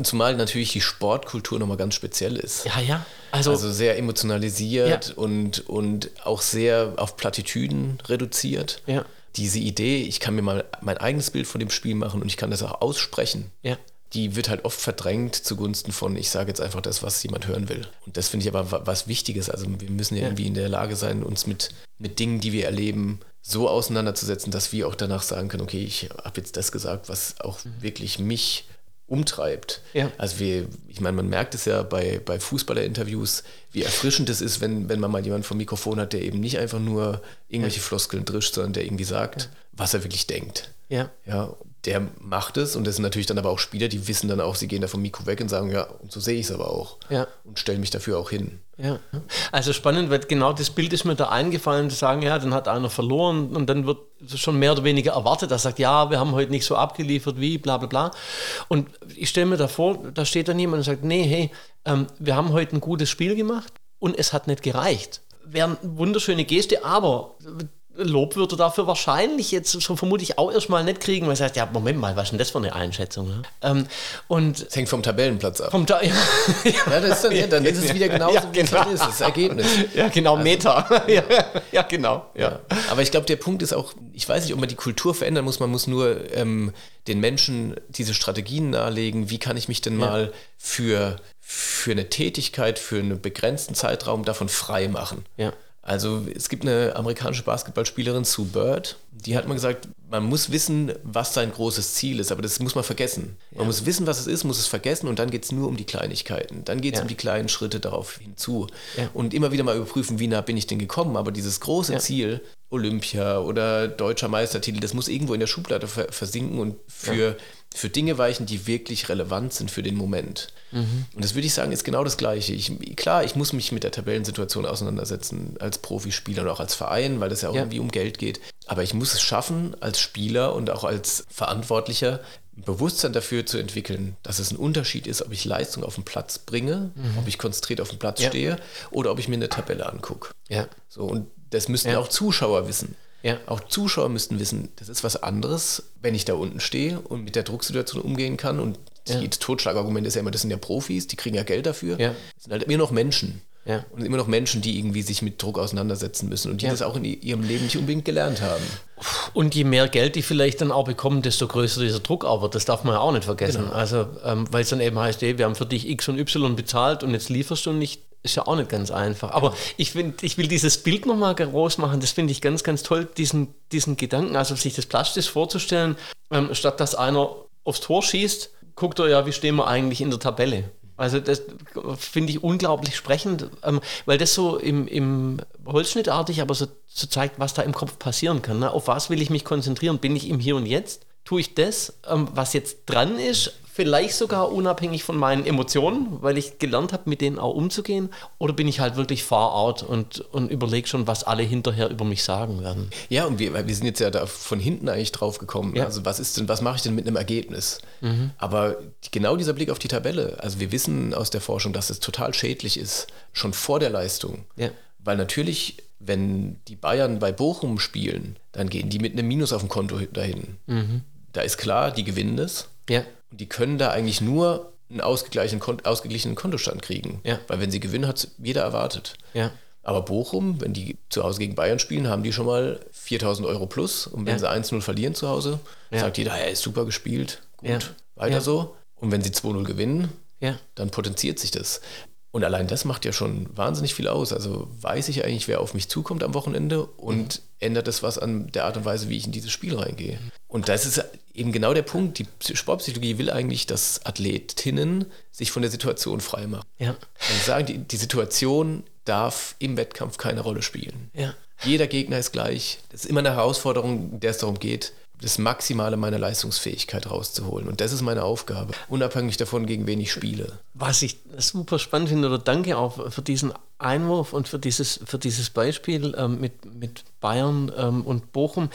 Zumal natürlich die Sportkultur nochmal ganz speziell ist. Ja, ja. Also, also sehr emotionalisiert ja. und, und auch sehr auf Plattitüden reduziert. Ja. Diese Idee, ich kann mir mal mein eigenes Bild von dem Spiel machen und ich kann das auch aussprechen. Ja die wird halt oft verdrängt zugunsten von, ich sage jetzt einfach das, was jemand hören will. Und das finde ich aber was Wichtiges. Also wir müssen ja, ja, irgendwie in der Lage sein, uns mit, mit Dingen, die wir erleben, so auseinanderzusetzen, dass wir auch danach sagen können, okay, ich habe jetzt das gesagt, was auch mhm. wirklich mich umtreibt. Ja. Also wir, ich meine, man merkt es ja bei, bei Fußballerinterviews, wie erfrischend es ist, wenn, wenn man mal jemanden vom Mikrofon hat, der eben nicht einfach nur irgendwelche ja. Floskeln drischt, sondern der irgendwie sagt, ja. was er wirklich denkt. Ja. Ja, der macht es und das sind natürlich dann aber auch Spieler, die wissen dann auch, sie gehen da vom Mikro weg und sagen, ja, und so sehe ich es aber auch. Ja. Und stellen mich dafür auch hin. Ja. Also spannend, weil genau das Bild ist mir da eingefallen, zu sagen, ja, dann hat einer verloren und dann wird schon mehr oder weniger erwartet, er sagt, ja, wir haben heute nicht so abgeliefert wie, bla bla bla. Und ich stelle mir da vor, da steht dann jemand und sagt, nee, hey, ähm, wir haben heute ein gutes Spiel gemacht und es hat nicht gereicht. Wäre eine wunderschöne Geste, aber Lob würde dafür wahrscheinlich jetzt so vermutlich auch erstmal nicht kriegen, weil er sagt, ja, Moment mal, was ist denn das für eine Einschätzung? Ne? Ähm, und das hängt vom Tabellenplatz ab. Vom Ta [LAUGHS] ja. ja, das ist dann, ja, dann ist es wieder genauso, ja, wie genau. es ist, das Ergebnis. Ja, genau, also, Meta. [LAUGHS] ja, ja, genau. Ja. Aber ich glaube, der Punkt ist auch, ich weiß nicht, ob man die Kultur verändern muss, man muss nur ähm, den Menschen diese Strategien nahelegen, wie kann ich mich denn mal für, für eine Tätigkeit, für einen begrenzten Zeitraum davon frei machen. Ja. Also es gibt eine amerikanische Basketballspielerin, Sue Bird, die hat mal gesagt, man muss wissen, was sein großes Ziel ist, aber das muss man vergessen. Man ja. muss wissen, was es ist, muss es vergessen und dann geht es nur um die Kleinigkeiten. Dann geht es ja. um die kleinen Schritte darauf hinzu. Ja. Und immer wieder mal überprüfen, wie nah bin ich denn gekommen. Aber dieses große Ziel, Olympia oder deutscher Meistertitel, das muss irgendwo in der Schublade versinken und für für Dinge weichen, die wirklich relevant sind für den Moment. Mhm. Und das würde ich sagen, ist genau das Gleiche. Ich, klar, ich muss mich mit der Tabellensituation auseinandersetzen als Profispieler und auch als Verein, weil es ja auch ja. irgendwie um Geld geht. Aber ich muss es schaffen, als Spieler und auch als Verantwortlicher Bewusstsein dafür zu entwickeln, dass es ein Unterschied ist, ob ich Leistung auf den Platz bringe, mhm. ob ich konzentriert auf dem Platz ja. stehe oder ob ich mir eine Tabelle angucke. Ja. So, und das müssten ja. auch Zuschauer wissen. Ja. Auch Zuschauer müssten wissen, das ist was anderes, wenn ich da unten stehe und mit der Drucksituation umgehen kann. Und ja. das Totschlagargument ist ja immer, das sind ja Profis, die kriegen ja Geld dafür. Ja. Das sind halt immer noch Menschen. Ja. Und immer noch Menschen, die irgendwie sich mit Druck auseinandersetzen müssen und die ja. das auch in ihrem Leben nicht unbedingt gelernt haben. Und je mehr Geld die vielleicht dann auch bekommen, desto größer dieser Druck auch wird. Das darf man ja auch nicht vergessen. Genau. Also, ähm, weil es dann eben heißt, ey, wir haben für dich X und Y bezahlt und jetzt lieferst du nicht ist ja auch nicht ganz einfach. Aber ich, find, ich will dieses Bild nochmal groß machen. Das finde ich ganz, ganz toll, diesen, diesen Gedanken, also sich das plastisch vorzustellen, ähm, statt dass einer aufs Tor schießt, guckt er ja, wie stehen wir eigentlich in der Tabelle. Also das finde ich unglaublich sprechend, ähm, weil das so im, im Holzschnittartig aber so, so zeigt, was da im Kopf passieren kann. Ne? Auf was will ich mich konzentrieren? Bin ich im Hier und Jetzt? Tue ich das, ähm, was jetzt dran ist, vielleicht sogar unabhängig von meinen Emotionen, weil ich gelernt habe, mit denen auch umzugehen? Oder bin ich halt wirklich far out und, und überlege schon, was alle hinterher über mich sagen werden? Ja, und wir, wir sind jetzt ja da von hinten eigentlich drauf gekommen. Ja. Also was ist denn, was mache ich denn mit einem Ergebnis? Mhm. Aber genau dieser Blick auf die Tabelle, also wir wissen aus der Forschung, dass es total schädlich ist, schon vor der Leistung. Ja. Weil natürlich, wenn die Bayern bei Bochum spielen, dann gehen die mit einem Minus auf dem Konto dahin. Mhm. Da ist klar, die gewinnen das. Ja. Und die können da eigentlich nur einen ausgeglichenen, ausgeglichenen Kontostand kriegen. Ja. Weil wenn sie gewinnen, hat es jeder erwartet. Ja. Aber Bochum, wenn die zu Hause gegen Bayern spielen, haben die schon mal 4000 Euro plus. Und wenn ja. sie 1-0 verlieren zu Hause, sagt jeder, er ist super gespielt, gut, weiter so. Und wenn sie 2-0 gewinnen, dann potenziert sich das. Und allein das macht ja schon wahnsinnig viel aus. Also weiß ich eigentlich, wer auf mich zukommt am Wochenende und ändert das was an der Art und Weise, wie ich in dieses Spiel reingehe. Und das ist eben genau der Punkt. Die Sportpsychologie will eigentlich, dass Athletinnen sich von der Situation frei machen. Ja. Und sagen, die, die Situation darf im Wettkampf keine Rolle spielen. Ja. Jeder Gegner ist gleich. Das ist immer eine Herausforderung, in der es darum geht, das Maximale meiner Leistungsfähigkeit rauszuholen. Und das ist meine Aufgabe, unabhängig davon, gegen wen ich spiele. Was ich super spannend finde, oder danke auch für diesen Einwurf und für dieses, für dieses Beispiel ähm, mit, mit Bayern ähm, und Bochum.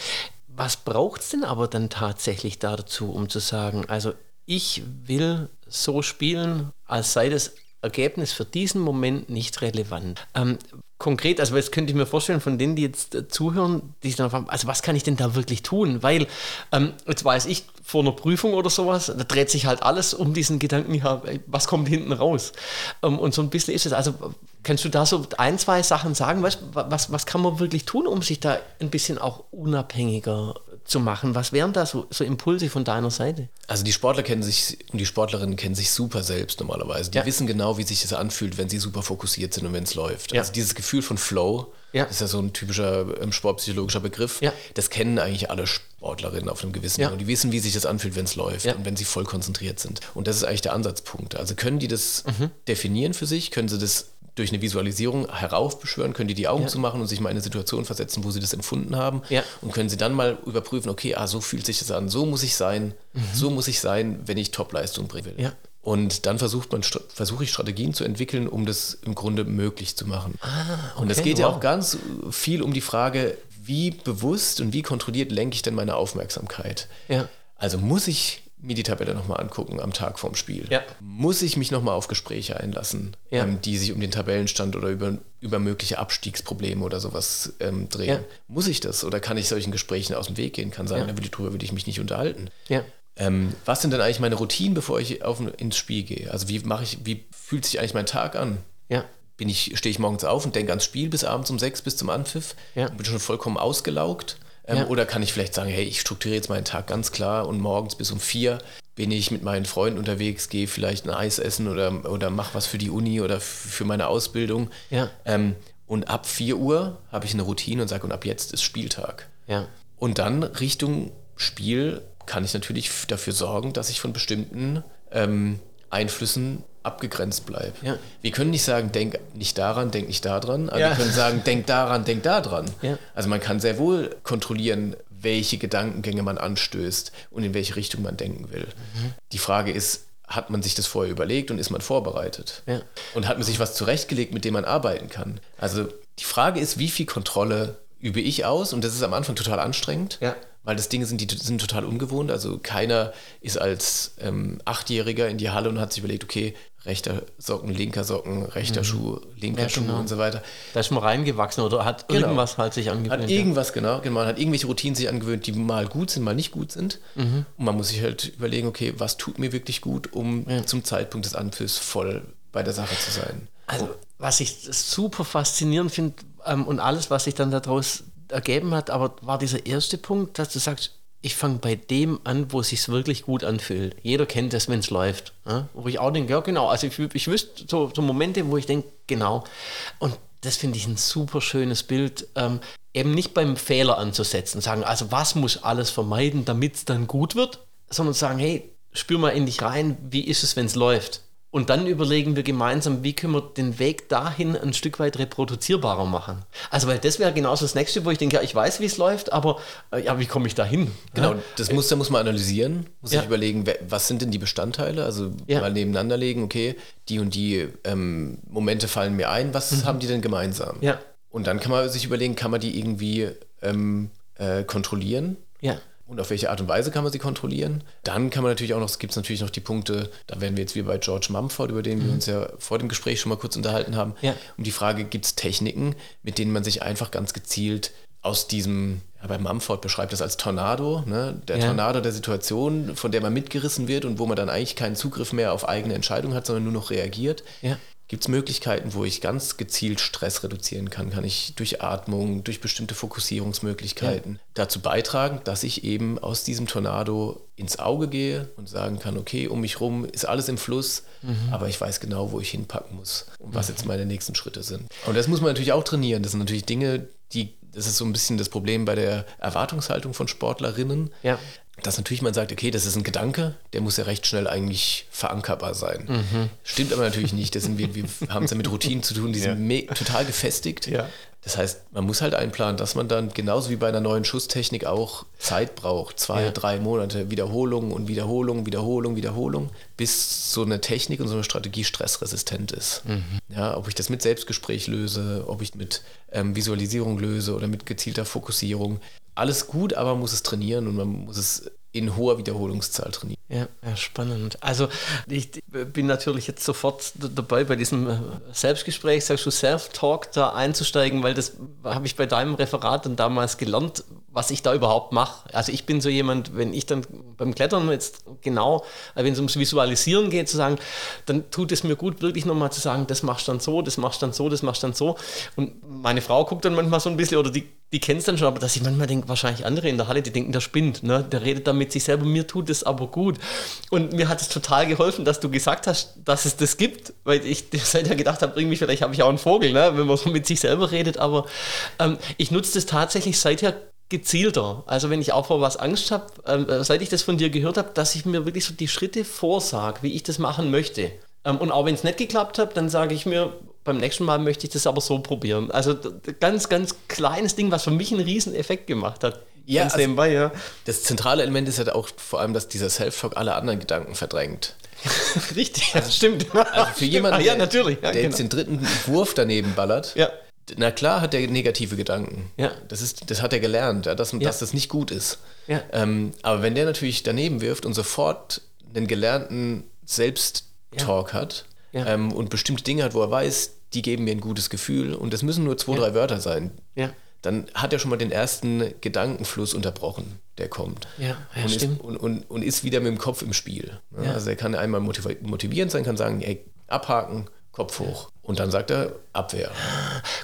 Was braucht es denn aber dann tatsächlich dazu, um zu sagen, also ich will so spielen, als sei das Ergebnis für diesen Moment nicht relevant. Ähm, konkret, also jetzt könnte ich mir vorstellen, von denen, die jetzt äh, zuhören, die sich dann fragen, also was kann ich denn da wirklich tun? Weil, ähm, jetzt weiß ich, vor einer Prüfung oder sowas, da dreht sich halt alles um diesen Gedanken, ja, was kommt hinten raus? Ähm, und so ein bisschen ist es. Also kannst du da so ein, zwei Sachen sagen? Was, was, was kann man wirklich tun, um sich da ein bisschen auch unabhängiger zu machen? Was wären da so, so Impulse von deiner Seite? Also die Sportler kennen sich und die Sportlerinnen kennen sich super selbst normalerweise. Die ja. wissen genau, wie sich das anfühlt, wenn sie super fokussiert sind und wenn es läuft. Ja. Also dieses Gefühl von Flow, ja. ist ja so ein typischer ähm, sportpsychologischer Begriff. Ja. Das kennen eigentlich alle Sportlerinnen auf einem gewissen ja. Niveau. Die wissen, wie sich das anfühlt, wenn es läuft und wenn sie voll konzentriert sind. Und das ist eigentlich der Ansatzpunkt. Also können die das mhm. definieren für sich? Können sie das durch eine Visualisierung heraufbeschwören, können die die Augen ja. zumachen und sich mal in eine Situation versetzen, wo sie das empfunden haben ja. und können sie dann mal überprüfen, okay, ah, so fühlt sich das an, so muss ich sein, mhm. so muss ich sein, wenn ich Topleistung bringen will. Ja. Und dann versucht man, versuche ich Strategien zu entwickeln, um das im Grunde möglich zu machen. Ah, okay, und es geht wow. ja auch ganz viel um die Frage, wie bewusst und wie kontrolliert lenke ich denn meine Aufmerksamkeit? Ja. Also muss ich mir die Tabelle nochmal angucken am Tag vorm Spiel? Ja. Muss ich mich nochmal auf Gespräche einlassen, Ja. ähm, die sich um den Tabellenstand oder über, über mögliche Abstiegsprobleme oder sowas ähm, drehen? Ja. Muss ich das oder kann ich solchen Gesprächen aus dem Weg gehen? Kann will ich, darüber würde ich mich nicht unterhalten. Ähm, was sind denn eigentlich meine Routinen, bevor ich auf, ins Spiel gehe? Also wie mache ich, wie fühlt sich eigentlich mein Tag an? Ja. Bin ich, stehe ich morgens auf und denke ans Spiel bis abends um sechs, bis zum Anpfiff bin schon vollkommen ausgelaugt? Ähm, Ja. Oder kann ich vielleicht sagen, hey, ich strukturiere jetzt meinen Tag ganz klar und morgens bis um vier bin ich mit meinen Freunden unterwegs, gehe vielleicht ein Eis essen oder, oder mache was für die Uni oder für meine Ausbildung. Ja. Ähm, und ab 4 Uhr habe ich eine Routine und sage, und ab jetzt ist Spieltag. Ja. Und dann Richtung Spiel kann ich natürlich dafür sorgen, dass ich von bestimmten ähm, Einflüssen abgegrenzt bleibe. Ja. Wir können nicht sagen, denk nicht daran, denk nicht daran, aber Ja. wir können sagen, denk daran, denk daran. Ja. Also man kann sehr wohl kontrollieren, welche Gedankengänge man anstößt und in welche Richtung man denken will. Mhm. Die Frage ist, hat man sich das vorher überlegt und ist man vorbereitet? Ja. Und hat man sich was zurechtgelegt, mit dem man arbeiten kann? Also die Frage ist, wie viel Kontrolle übe ich aus? Und das ist am Anfang total anstrengend, Ja. Weil das Dinge sind, die sind total ungewohnt. Also keiner ist als ähm, Achtjähriger in die Halle und hat sich überlegt, okay, rechter Socken, linker Socken, rechter Schuh, linker Mhm. Ja, Schuh genau. und so weiter. Da ist man reingewachsen oder hat Genau. irgendwas halt sich angewöhnt. Hat ja. irgendwas, genau, genau. Man hat irgendwelche Routinen sich angewöhnt, die mal gut sind, mal nicht gut sind. Mhm. Und man muss sich halt überlegen, okay, was tut mir wirklich gut, um zum Zeitpunkt des Anpfiffs voll bei der Sache zu sein. Also, was ich super faszinierend finde ähm, und alles, was sich dann daraus ergeben hat, aber war dieser erste Punkt, dass du sagst, ich fange bei dem an, wo es sich wirklich gut anfühlt. Jeder kennt das, wenn es läuft. Ja? Wo ich auch denke, ja genau, also ich, ich wüsste so, so Momente, wo ich denke, genau. Und das finde ich ein super schönes Bild, ähm, eben nicht beim Fehler anzusetzen, sagen, also was muss alles vermeiden, damit es dann gut wird, sondern sagen, hey, spür mal in dich rein, wie ist es, wenn es läuft? Und dann überlegen wir gemeinsam, wie können wir den Weg dahin ein Stück weit reproduzierbarer machen. Also, weil das wäre genauso das Nächste, wo ich denke, ja, ich weiß, wie es läuft, aber äh, ja, wie komme ich da hin? Genau, das Muster muss man analysieren, muss Ja. sich überlegen, was sind denn die Bestandteile, also Ja. mal nebeneinander legen, okay, die und die ähm, Momente fallen mir ein, was haben die denn gemeinsam? Ja. Und dann kann man sich überlegen, kann man die irgendwie ähm, äh, kontrollieren? Ja. Und auf welche Art und Weise kann man sie kontrollieren? Dann kann man natürlich auch noch, es gibt natürlich noch die Punkte, da werden wir jetzt wie bei George Mumford, über den wir uns ja vor dem Gespräch schon mal kurz unterhalten haben, Mhm. Ja. um die Frage, gibt es Techniken, mit denen man sich einfach ganz gezielt aus diesem, ja, bei Mumford beschreibt das als Tornado, ne? der Ja. Tornado der Situation, von der man mitgerissen wird und wo man dann eigentlich keinen Zugriff mehr auf eigene Entscheidungen hat, sondern nur noch reagiert. Ja. Gibt es Möglichkeiten, wo ich ganz gezielt Stress reduzieren kann? Kann ich durch Atmung, durch bestimmte Fokussierungsmöglichkeiten dazu beitragen, dass ich eben aus diesem Tornado ins Auge gehe und sagen kann, okay, um mich rum ist alles im Fluss, aber ich weiß genau, wo ich hinpacken muss und was jetzt meine nächsten Schritte sind. Und das muss man natürlich auch trainieren. Das sind natürlich Dinge, die, das ist so ein bisschen das Problem bei der Erwartungshaltung von Sportlerinnen. Ja. Dass natürlich man sagt, okay, das ist ein Gedanke, der muss ja recht schnell eigentlich verankerbar sein. Mhm. Stimmt aber natürlich nicht. Das sind wir, wir [LAUGHS] haben es ja mit Routinen zu tun, die sind me- total gefestigt. Ja. Das heißt, man muss halt einplanen, dass man dann genauso wie bei einer neuen Schusstechnik auch Zeit braucht. Zwei, Ja. drei Monate Wiederholung und Wiederholung, Wiederholung, Wiederholung, bis so eine Technik und so eine Strategie stressresistent ist. Mhm. Ja, ob ich das mit Selbstgespräch löse, ob ich mit ähm, Visualisierung löse oder mit gezielter Fokussierung. Alles gut, aber man muss es trainieren und man muss es in hoher Wiederholungszahl trainieren. Ja, spannend. Also ich bin natürlich jetzt sofort dabei, bei diesem äh, Selbstgespräch, sagst du, Self-Talk da einzusteigen, weil das habe ich bei deinem Referat dann damals gelernt, was ich da überhaupt mache. Also ich bin so jemand, wenn ich dann beim Klettern jetzt genau, äh, wenn es ums Visualisieren geht, zu sagen, dann tut es mir gut, wirklich nochmal zu sagen, das machst du dann so, das machst du dann so, das machst du dann so. Und meine Frau guckt dann manchmal so ein bisschen, oder die, die kennt es dann schon, aber dass ich manchmal denke, wahrscheinlich andere in der Halle, die denken, der spinnt, ne? der redet da mit sich selber, mir tut es aber gut. Und mir hat es total geholfen, dass du gesagt hast, dass es das gibt, weil ich [LAUGHS] seither gedacht habe, irgendwie vielleicht habe ich auch einen Vogel, ne? wenn man so mit sich selber redet, aber ähm, ich nutze das tatsächlich seither gezielter. Also wenn ich auch vor was Angst habe, ähm, seit ich das von dir gehört habe, dass ich mir wirklich so die Schritte vorsage, wie ich das machen möchte. Ähm, und auch wenn es nicht geklappt hat, dann sage ich mir, beim nächsten Mal möchte ich das aber so probieren. Also ganz, ganz kleines Ding, was für mich einen riesen Effekt gemacht hat. Ja, Ganz also- nebenbei, ja. Das zentrale Element ist halt auch vor allem, dass dieser Self-Talk alle anderen Gedanken verdrängt. [LAUGHS] Richtig, ja, stimmt. Also für [LAUGHS] jemanden, ah, ja, natürlich. Ja, der genau. jetzt den dritten Wurf daneben ballert, Ja. Na klar hat er negative Gedanken. Ja. Das, ist, das hat er gelernt, dass, dass das nicht gut ist. Ja. Ähm, aber wenn der natürlich daneben wirft und sofort einen gelernten Selbsttalk hat Ja. ähm, und bestimmte Dinge hat, wo er weiß, die geben mir ein gutes Gefühl und das müssen nur zwei, drei Wörter sein, Ja. dann hat er schon mal den ersten Gedankenfluss unterbrochen, der kommt. Ja, ja, und, ist, stimmt. und, und, und ist wieder mit dem Kopf im Spiel. Ja. Also er kann einmal motiv- motivierend sein, kann sagen, ey, abhaken, Kopf hoch. Und dann sagt er Abwehr.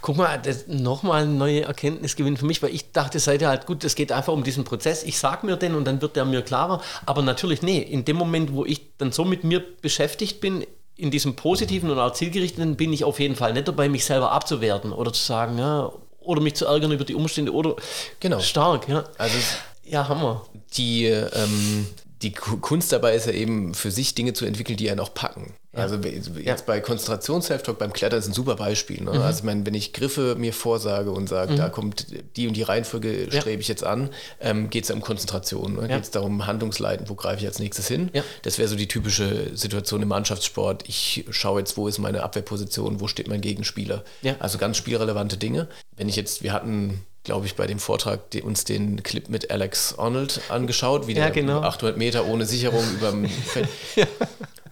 Guck mal, nochmal eine neue Erkenntnisgewinn für mich, weil ich dachte seither halt, gut, es geht einfach um diesen Prozess. Ich sag mir den und dann wird der mir klarer. Aber natürlich, nee, in dem Moment, wo ich dann so mit mir beschäftigt bin, in diesem positiven und auch zielgerichteten, bin ich auf jeden Fall nicht dabei, mich selber abzuwerten oder zu sagen, ja, oder mich zu ärgern über die Umstände oder Genau. stark, ja. Also Ja, Hammer. die, ähm, die Ku- Kunst dabei ist ja eben für sich Dinge zu entwickeln, die einen auch packen. Also we- jetzt Ja. bei Konzentrations-Self-Talk beim Klettern ist ein super Beispiel. Mhm. Ne? Also ich meine, wenn ich Griffe mir vorsage und sage, da kommt die und die Reihenfolge Ja. strebe ich jetzt an, ähm, geht es ja um Konzentration. Ne? Ja. Geht es darum, Handlungsleiten, wo greife ich als nächstes hin? Ja. Das wäre so die typische Situation im Mannschaftssport. Ich schaue jetzt, wo ist meine Abwehrposition, wo steht mein Gegenspieler. Ja. Also ganz spielrelevante Dinge. Wenn ich jetzt, wir hatten, glaube ich, bei dem Vortrag die, uns den Clip mit Alex Arnold angeschaut, wie Ja, der genau. 800 Meter ohne Sicherung über dem [LAUGHS] Feld.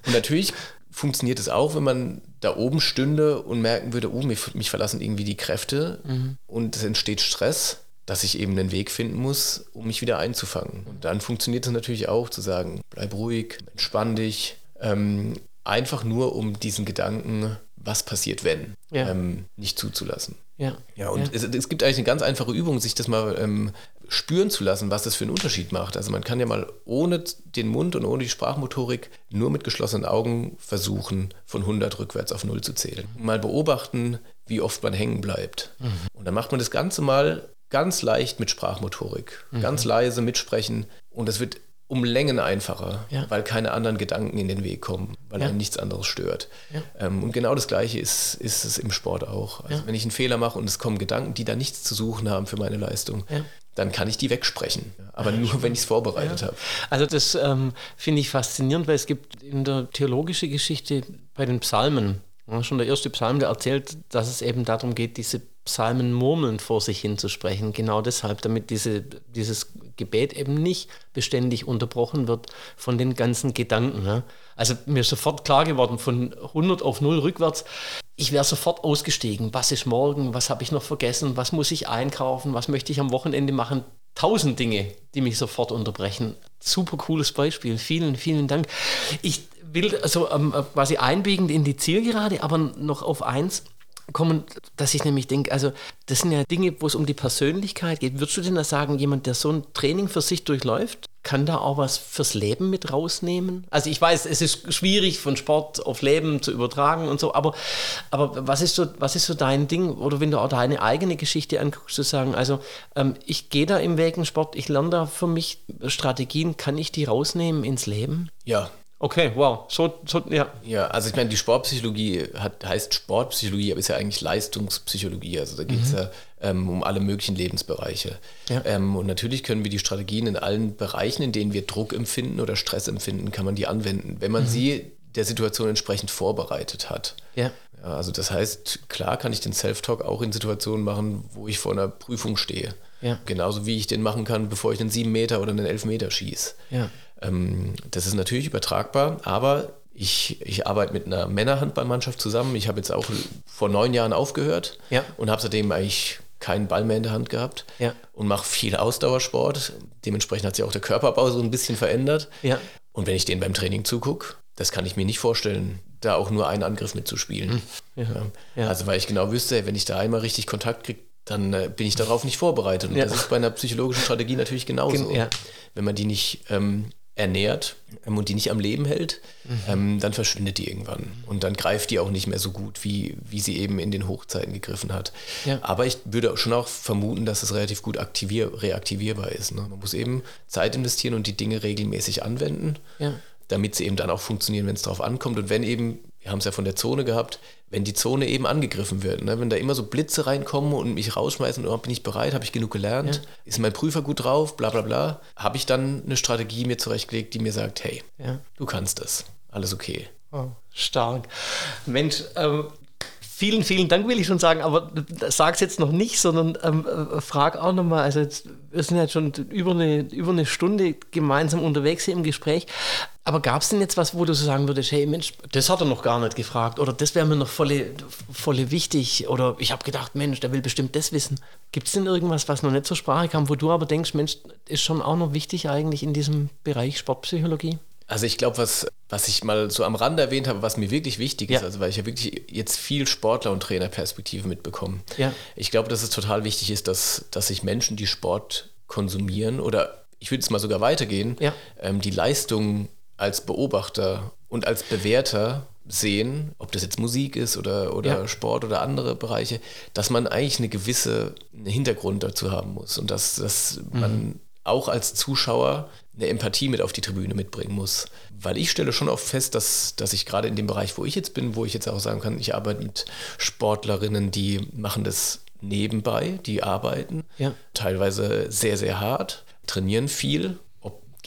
Und natürlich funktioniert es auch, wenn man da oben stünde und merken würde, oh, mich, mich verlassen irgendwie die Kräfte und es entsteht Stress, dass ich eben einen Weg finden muss, um mich wieder einzufangen. Und dann funktioniert es natürlich auch zu sagen, bleib ruhig, entspann dich, ähm, einfach nur um diesen Gedanken, was passiert, wenn, Ja. ähm, nicht zuzulassen. Ja. Ja, und Es, es gibt eigentlich eine ganz einfache Übung, sich das mal ähm, spüren zu lassen, was das für einen Unterschied macht. Also man kann ja mal ohne den Mund und ohne die Sprachmotorik nur mit geschlossenen Augen versuchen, von 100 rückwärts auf 0 zu zählen. Mal beobachten, wie oft man hängen bleibt. Und dann macht man das Ganze mal ganz leicht mit Sprachmotorik. Ganz leise mitsprechen und es wird um Längen einfacher, Ja. weil keine anderen Gedanken in den Weg kommen, weil Ja. einem nichts anderes stört. Ja. Ähm, und genau das Gleiche ist, ist es im Sport auch. Also wenn ich einen Fehler mache und es kommen Gedanken, die da nichts zu suchen haben für meine Leistung, dann kann ich die wegsprechen. Aber nur, wenn ich es vorbereitet habe. Also das ähm, finde ich faszinierend, weil es gibt in der theologischen Geschichte bei den Psalmen, schon der erste Psalm, der erzählt, dass es eben darum geht, diese Psalmen murmelnd vor sich hinzusprechen. Genau deshalb, damit diese, dieses Gebet eben nicht beständig unterbrochen wird von den ganzen Gedanken. Ja. Also mir ist sofort klar geworden, von 100 auf 0 rückwärts, ich wäre sofort ausgestiegen. Was ist morgen? Was habe ich noch vergessen? Was muss ich einkaufen? Was möchte ich am Wochenende machen? Tausend Dinge, die mich sofort unterbrechen. Super cooles Beispiel. Vielen, vielen Dank. Ich will also ähm, quasi einbiegend in die Zielgerade, aber noch auf eins kommen, dass ich nämlich denke, also das sind ja Dinge, wo es um die Persönlichkeit geht. Würdest du denn da sagen, jemand, der so ein Training für sich durchläuft, kann da auch was fürs Leben mit rausnehmen? Also ich weiß, es ist schwierig von Sport auf Leben zu übertragen und so, aber, aber was, ist so, was ist so dein Ding? Oder wenn du auch deine eigene Geschichte anguckst, zu sagen, also ähm, ich gehe da im Weg in Sport, ich lerne da für mich Strategien, kann ich die rausnehmen ins Leben? Ja. Okay, wow. So, so ja. Ja, also ich meine, die Sportpsychologie hat, heißt Sportpsychologie, aber ist ja eigentlich Leistungspsychologie. Also da geht es ja ähm, um alle möglichen Lebensbereiche. Ja. Ähm, und natürlich können wir die Strategien in allen Bereichen, in denen wir Druck empfinden oder Stress empfinden, kann man die anwenden, wenn man sie der Situation entsprechend vorbereitet hat. Ja. Ja, also das heißt, klar kann ich den Self-Talk auch in Situationen machen, wo ich vor einer Prüfung stehe. Ja. Genauso wie ich den machen kann, bevor ich einen 7 Meter oder einen 11 Meter schieße. Ja. Ähm, das ist natürlich übertragbar, aber ich, ich arbeite mit einer Männerhandballmannschaft zusammen. Ich habe jetzt auch vor neun Jahren aufgehört Ja. und habe seitdem eigentlich keinen Ball mehr in der Hand gehabt Ja. und mache viel Ausdauersport. Dementsprechend hat sich auch der Körperbau so ein bisschen verändert. Ja. Und wenn ich denen beim Training zugucke, das kann ich mir nicht vorstellen, da auch nur einen Angriff mitzuspielen. Ja. Also weil ich genau wüsste, wenn ich da einmal richtig Kontakt kriege, dann äh, bin ich darauf nicht vorbereitet. Und Ja. das ist bei einer psychologischen Strategie natürlich genauso. Gen- ja. Wenn man die nicht ähm, ernährt ähm, und die nicht am Leben hält, Mhm. ähm, dann verschwindet die irgendwann. Und dann greift die auch nicht mehr so gut, wie, wie sie eben in den Hochzeiten gegriffen hat. Ja. Aber ich würde schon auch vermuten, dass es relativ gut aktivier reaktivierbar ist. Ne? Man muss eben Zeit investieren und die Dinge regelmäßig anwenden Ja. damit sie eben dann auch funktionieren, wenn es drauf ankommt. Und wenn eben, wir haben es ja von der Zone gehabt, wenn die Zone eben angegriffen wird, ne? wenn da immer so Blitze reinkommen und mich rausschmeißen, oh, bin ich bereit, habe ich genug gelernt, ist mein Prüfer gut drauf, bla bla bla, habe ich dann eine Strategie mir zurechtgelegt, die mir sagt, hey, Ja. du kannst das, alles okay. Oh, stark. Mensch, ähm, vielen, vielen Dank will ich schon sagen, aber sag es jetzt noch nicht, sondern ähm, äh, frag auch nochmal, also jetzt, wir sind jetzt schon über eine, über eine Stunde gemeinsam unterwegs hier im Gespräch, aber gab es denn jetzt was, wo du so sagen würdest, hey Mensch, das hat er noch gar nicht gefragt oder das wäre mir noch volle, volle wichtig oder ich habe gedacht, Mensch, der will bestimmt das wissen. Gibt es denn irgendwas, was noch nicht zur Sprache kam, wo du aber denkst, Mensch, ist schon auch noch wichtig eigentlich in diesem Bereich Sportpsychologie? Also ich glaube, was, was ich mal so am Rande erwähnt habe, was mir wirklich wichtig ist, ja. also weil ich ja wirklich jetzt viel Sportler- und Trainerperspektive mitbekomme. Ja. Ich glaube, dass es total wichtig ist, dass, dass sich Menschen, die Sport konsumieren oder ich würde es mal sogar weitergehen, ja. ähm, die Leistung als Beobachter und als Bewerter sehen, ob das jetzt Musik ist oder, oder ja. Sport oder andere Bereiche, dass man eigentlich eine gewisse einen Hintergrund dazu haben muss und dass, dass mhm. man auch als Zuschauer eine Empathie mit auf die Tribüne mitbringen muss. Weil ich stelle schon oft fest, dass, dass ich gerade in dem Bereich, wo ich jetzt bin, wo ich jetzt auch sagen kann, ich arbeite mit Sportlerinnen, die machen das nebenbei, die arbeiten, ja. teilweise sehr, sehr hart, trainieren viel,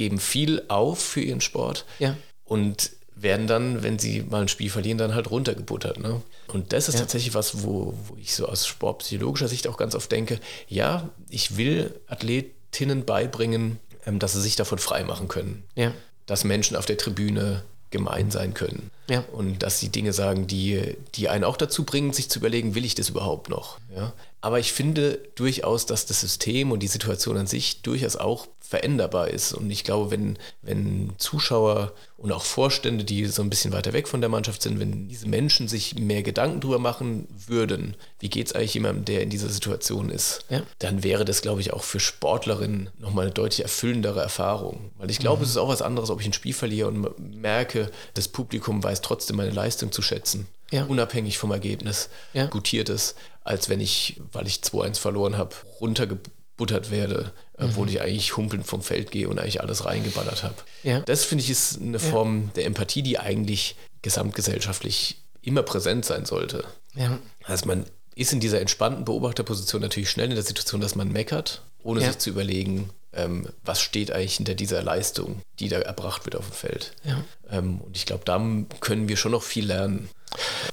geben viel auf für ihren Sport ja. und werden dann, wenn sie mal ein Spiel verlieren, dann halt runtergebuttert. Ne? Und das ist ja. tatsächlich was, wo, wo ich so aus sportpsychologischer Sicht auch ganz oft denke, ja, ich will Athletinnen beibringen, ähm, dass sie sich davon freimachen können. Ja. Dass Menschen auf der Tribüne gemein sein können. Ja. Und dass sie Dinge sagen, die, die einen auch dazu bringen, sich zu überlegen, will ich das überhaupt noch? Ja? Aber ich finde durchaus, dass das System und die Situation an sich durchaus auch veränderbar ist. Und ich glaube, wenn, wenn Zuschauer und auch Vorstände, die so ein bisschen weiter weg von der Mannschaft sind, wenn diese Menschen sich mehr Gedanken darüber machen würden, wie geht es eigentlich jemandem, der in dieser Situation ist, ja. dann wäre das, glaube ich, auch für Sportlerinnen nochmal eine deutlich erfüllendere Erfahrung. Weil ich glaube, mhm. es ist auch was anderes, ob ich ein Spiel verliere und merke, das Publikum weiß trotzdem meine Leistung zu schätzen. Ja. unabhängig vom Ergebnis ja. gutiert ist, als wenn ich, weil ich 2-1 verloren habe, runtergebuttert werde obwohl mhm. ich eigentlich humpelnd vom Feld gehe und eigentlich alles reingeballert habe. Ja. Das finde ich ist eine Form ja. der Empathie, die eigentlich gesamtgesellschaftlich immer präsent sein sollte. Ja. Also man ist in dieser entspannten Beobachterposition natürlich schnell in der Situation, dass man meckert, ohne ja. sich zu überlegen, ähm, was steht eigentlich hinter dieser Leistung, die da erbracht wird auf dem Feld. Ja. Ähm, und ich glaube, da können wir schon noch viel lernen.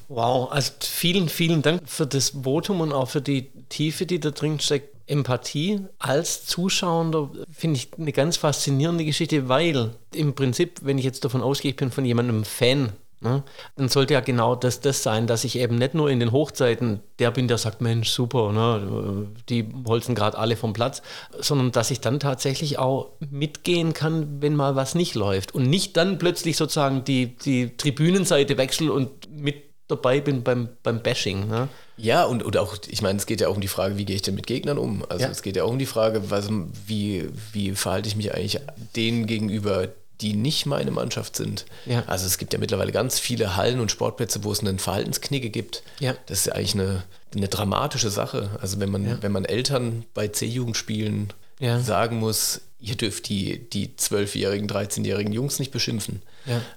Wow, also vielen, vielen Dank für das Votum und auch für die Tiefe, die da drin steckt. Empathie als Zuschauer finde ich eine ganz faszinierende Geschichte, weil im Prinzip, wenn ich jetzt davon ausgehe, ich bin von jemandem Fan, ne, dann sollte ja genau das das sein, dass ich eben nicht nur in den Hochzeiten der bin, der sagt, Mensch, super, ne, die holzen gerade alle vom Platz, sondern dass ich dann tatsächlich auch mitgehen kann, wenn mal was nicht läuft und nicht dann plötzlich sozusagen die, die Tribünenseite wechsle und mit dabei bin beim, beim Bashing. Ne? Ja, und, und auch, ich meine, es geht ja auch um die Frage, wie gehe ich denn mit Gegnern um? Also ja. es geht ja auch um die Frage, was, wie, wie verhalte ich mich eigentlich denen gegenüber, die nicht meine Mannschaft sind. Ja. Also es gibt ja mittlerweile ganz viele Hallen und Sportplätze, wo es einen Verhaltensknigge gibt. Ja. Das ist ja eigentlich eine, eine dramatische Sache. Also wenn man, ja. wenn man Eltern bei C-Jugendspielen sagen muss, ihr dürft die, die 12-jährigen, 13-jährigen Jungs nicht beschimpfen.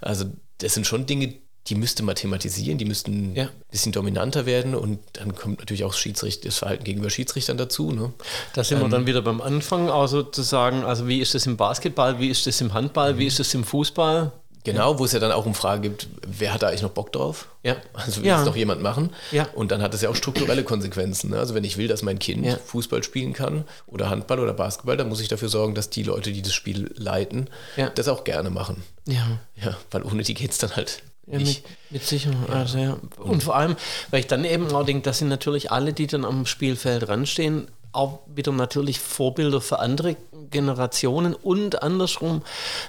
Also das sind schon Dinge, die müsste man thematisieren, die müssten ja. ein bisschen dominanter werden und dann kommt natürlich auch das Verhalten gegenüber Schiedsrichtern dazu. Ne? Da sind ähm, wir dann wieder beim Anfang, also zu sagen, also wie ist das im Basketball, wie ist das im Handball, wie mhm. ist das im Fußball? Genau, wo es ja dann auch um Fragen gibt, wer hat da eigentlich noch Bock drauf? Ja. Also will ja. es doch jemand machen? Ja. Und dann hat es ja auch strukturelle Konsequenzen. Ne? Also wenn ich will, dass mein Kind ja. Fußball spielen kann oder Handball oder Basketball, dann muss ich dafür sorgen, dass die Leute, die das Spiel leiten, das auch gerne machen. Ja. Ja, weil ohne die geht es dann halt ja, mit, mit, Sicherheit. Ja. Also, ja. Und vor allem, weil ich dann eben auch denke, das sind natürlich alle, die dann am Spielfeld ranstehen, auch wieder natürlich Vorbilder für andere Generationen und andersrum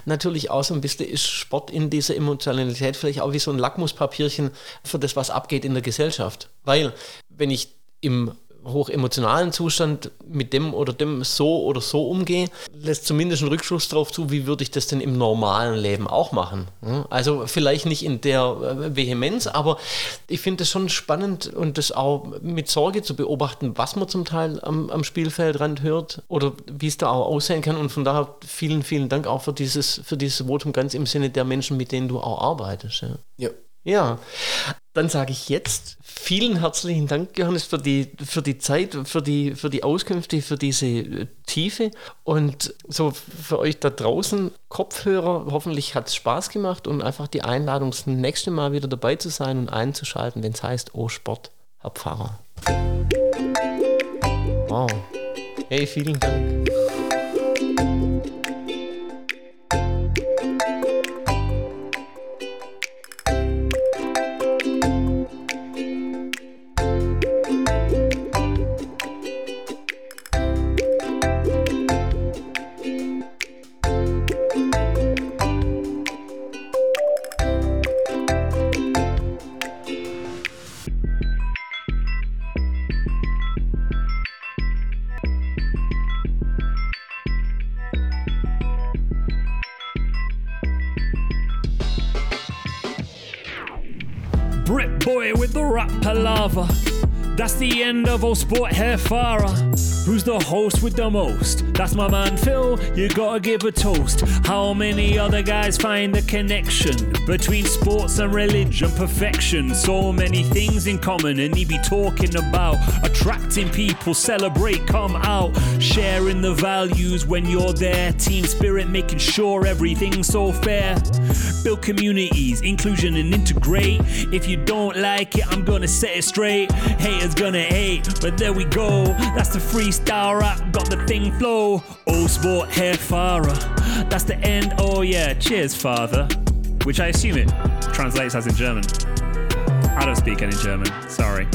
natürlich auch so ein bisschen ist Sport in dieser Emotionalität vielleicht auch wie so ein Lackmuspapierchen für das, was abgeht in der Gesellschaft. Weil wenn ich im hochemotionalen Zustand mit dem oder dem so oder so umgehe, lässt zumindest einen Rückschluss darauf zu, wie würde ich das denn im normalen Leben auch machen. Also vielleicht nicht in der äh, Vehemenz, aber ich finde es schon spannend und das auch mit Sorge zu beobachten, was man zum Teil am, am Spielfeldrand hört oder wie es da auch aussehen kann. Und von daher vielen, vielen Dank auch für dieses, für dieses Votum ganz im Sinne der Menschen, mit denen du auch arbeitest. Ja. ja. Ja, dann sage ich jetzt vielen herzlichen Dank, Johannes, für die, für die Zeit, für die, für die Auskünfte, für diese äh, Tiefe. Und so für euch da draußen, Kopfhörer, hoffentlich hat es Spaß gemacht und einfach die Einladung, das nächste Mal wieder dabei zu sein und einzuschalten, wenn es heißt, oh Sport, Herr Pfarrer. Wow. Hey, vielen Dank. That's the end of all sport hair Farah. Who's the host with the most? That's my man Phil, you gotta give a toast. How many other guys find the connection between sports and religion? Perfection, so many things in common, and he be talking about attracting people, celebrate, come out, sharing the values when you're there. Team spirit, making sure everything's so fair. Build communities, inclusion, and integrate. If you don't like it, I'm gonna set it straight. Haters gonna hate, but there we go. That's the freestyle rap, got the thing flow. Oh, sport hair Farah. That's the end. Oh, yeah. Cheers, father. Which I assume it translates as in German. I don't speak any German. Sorry.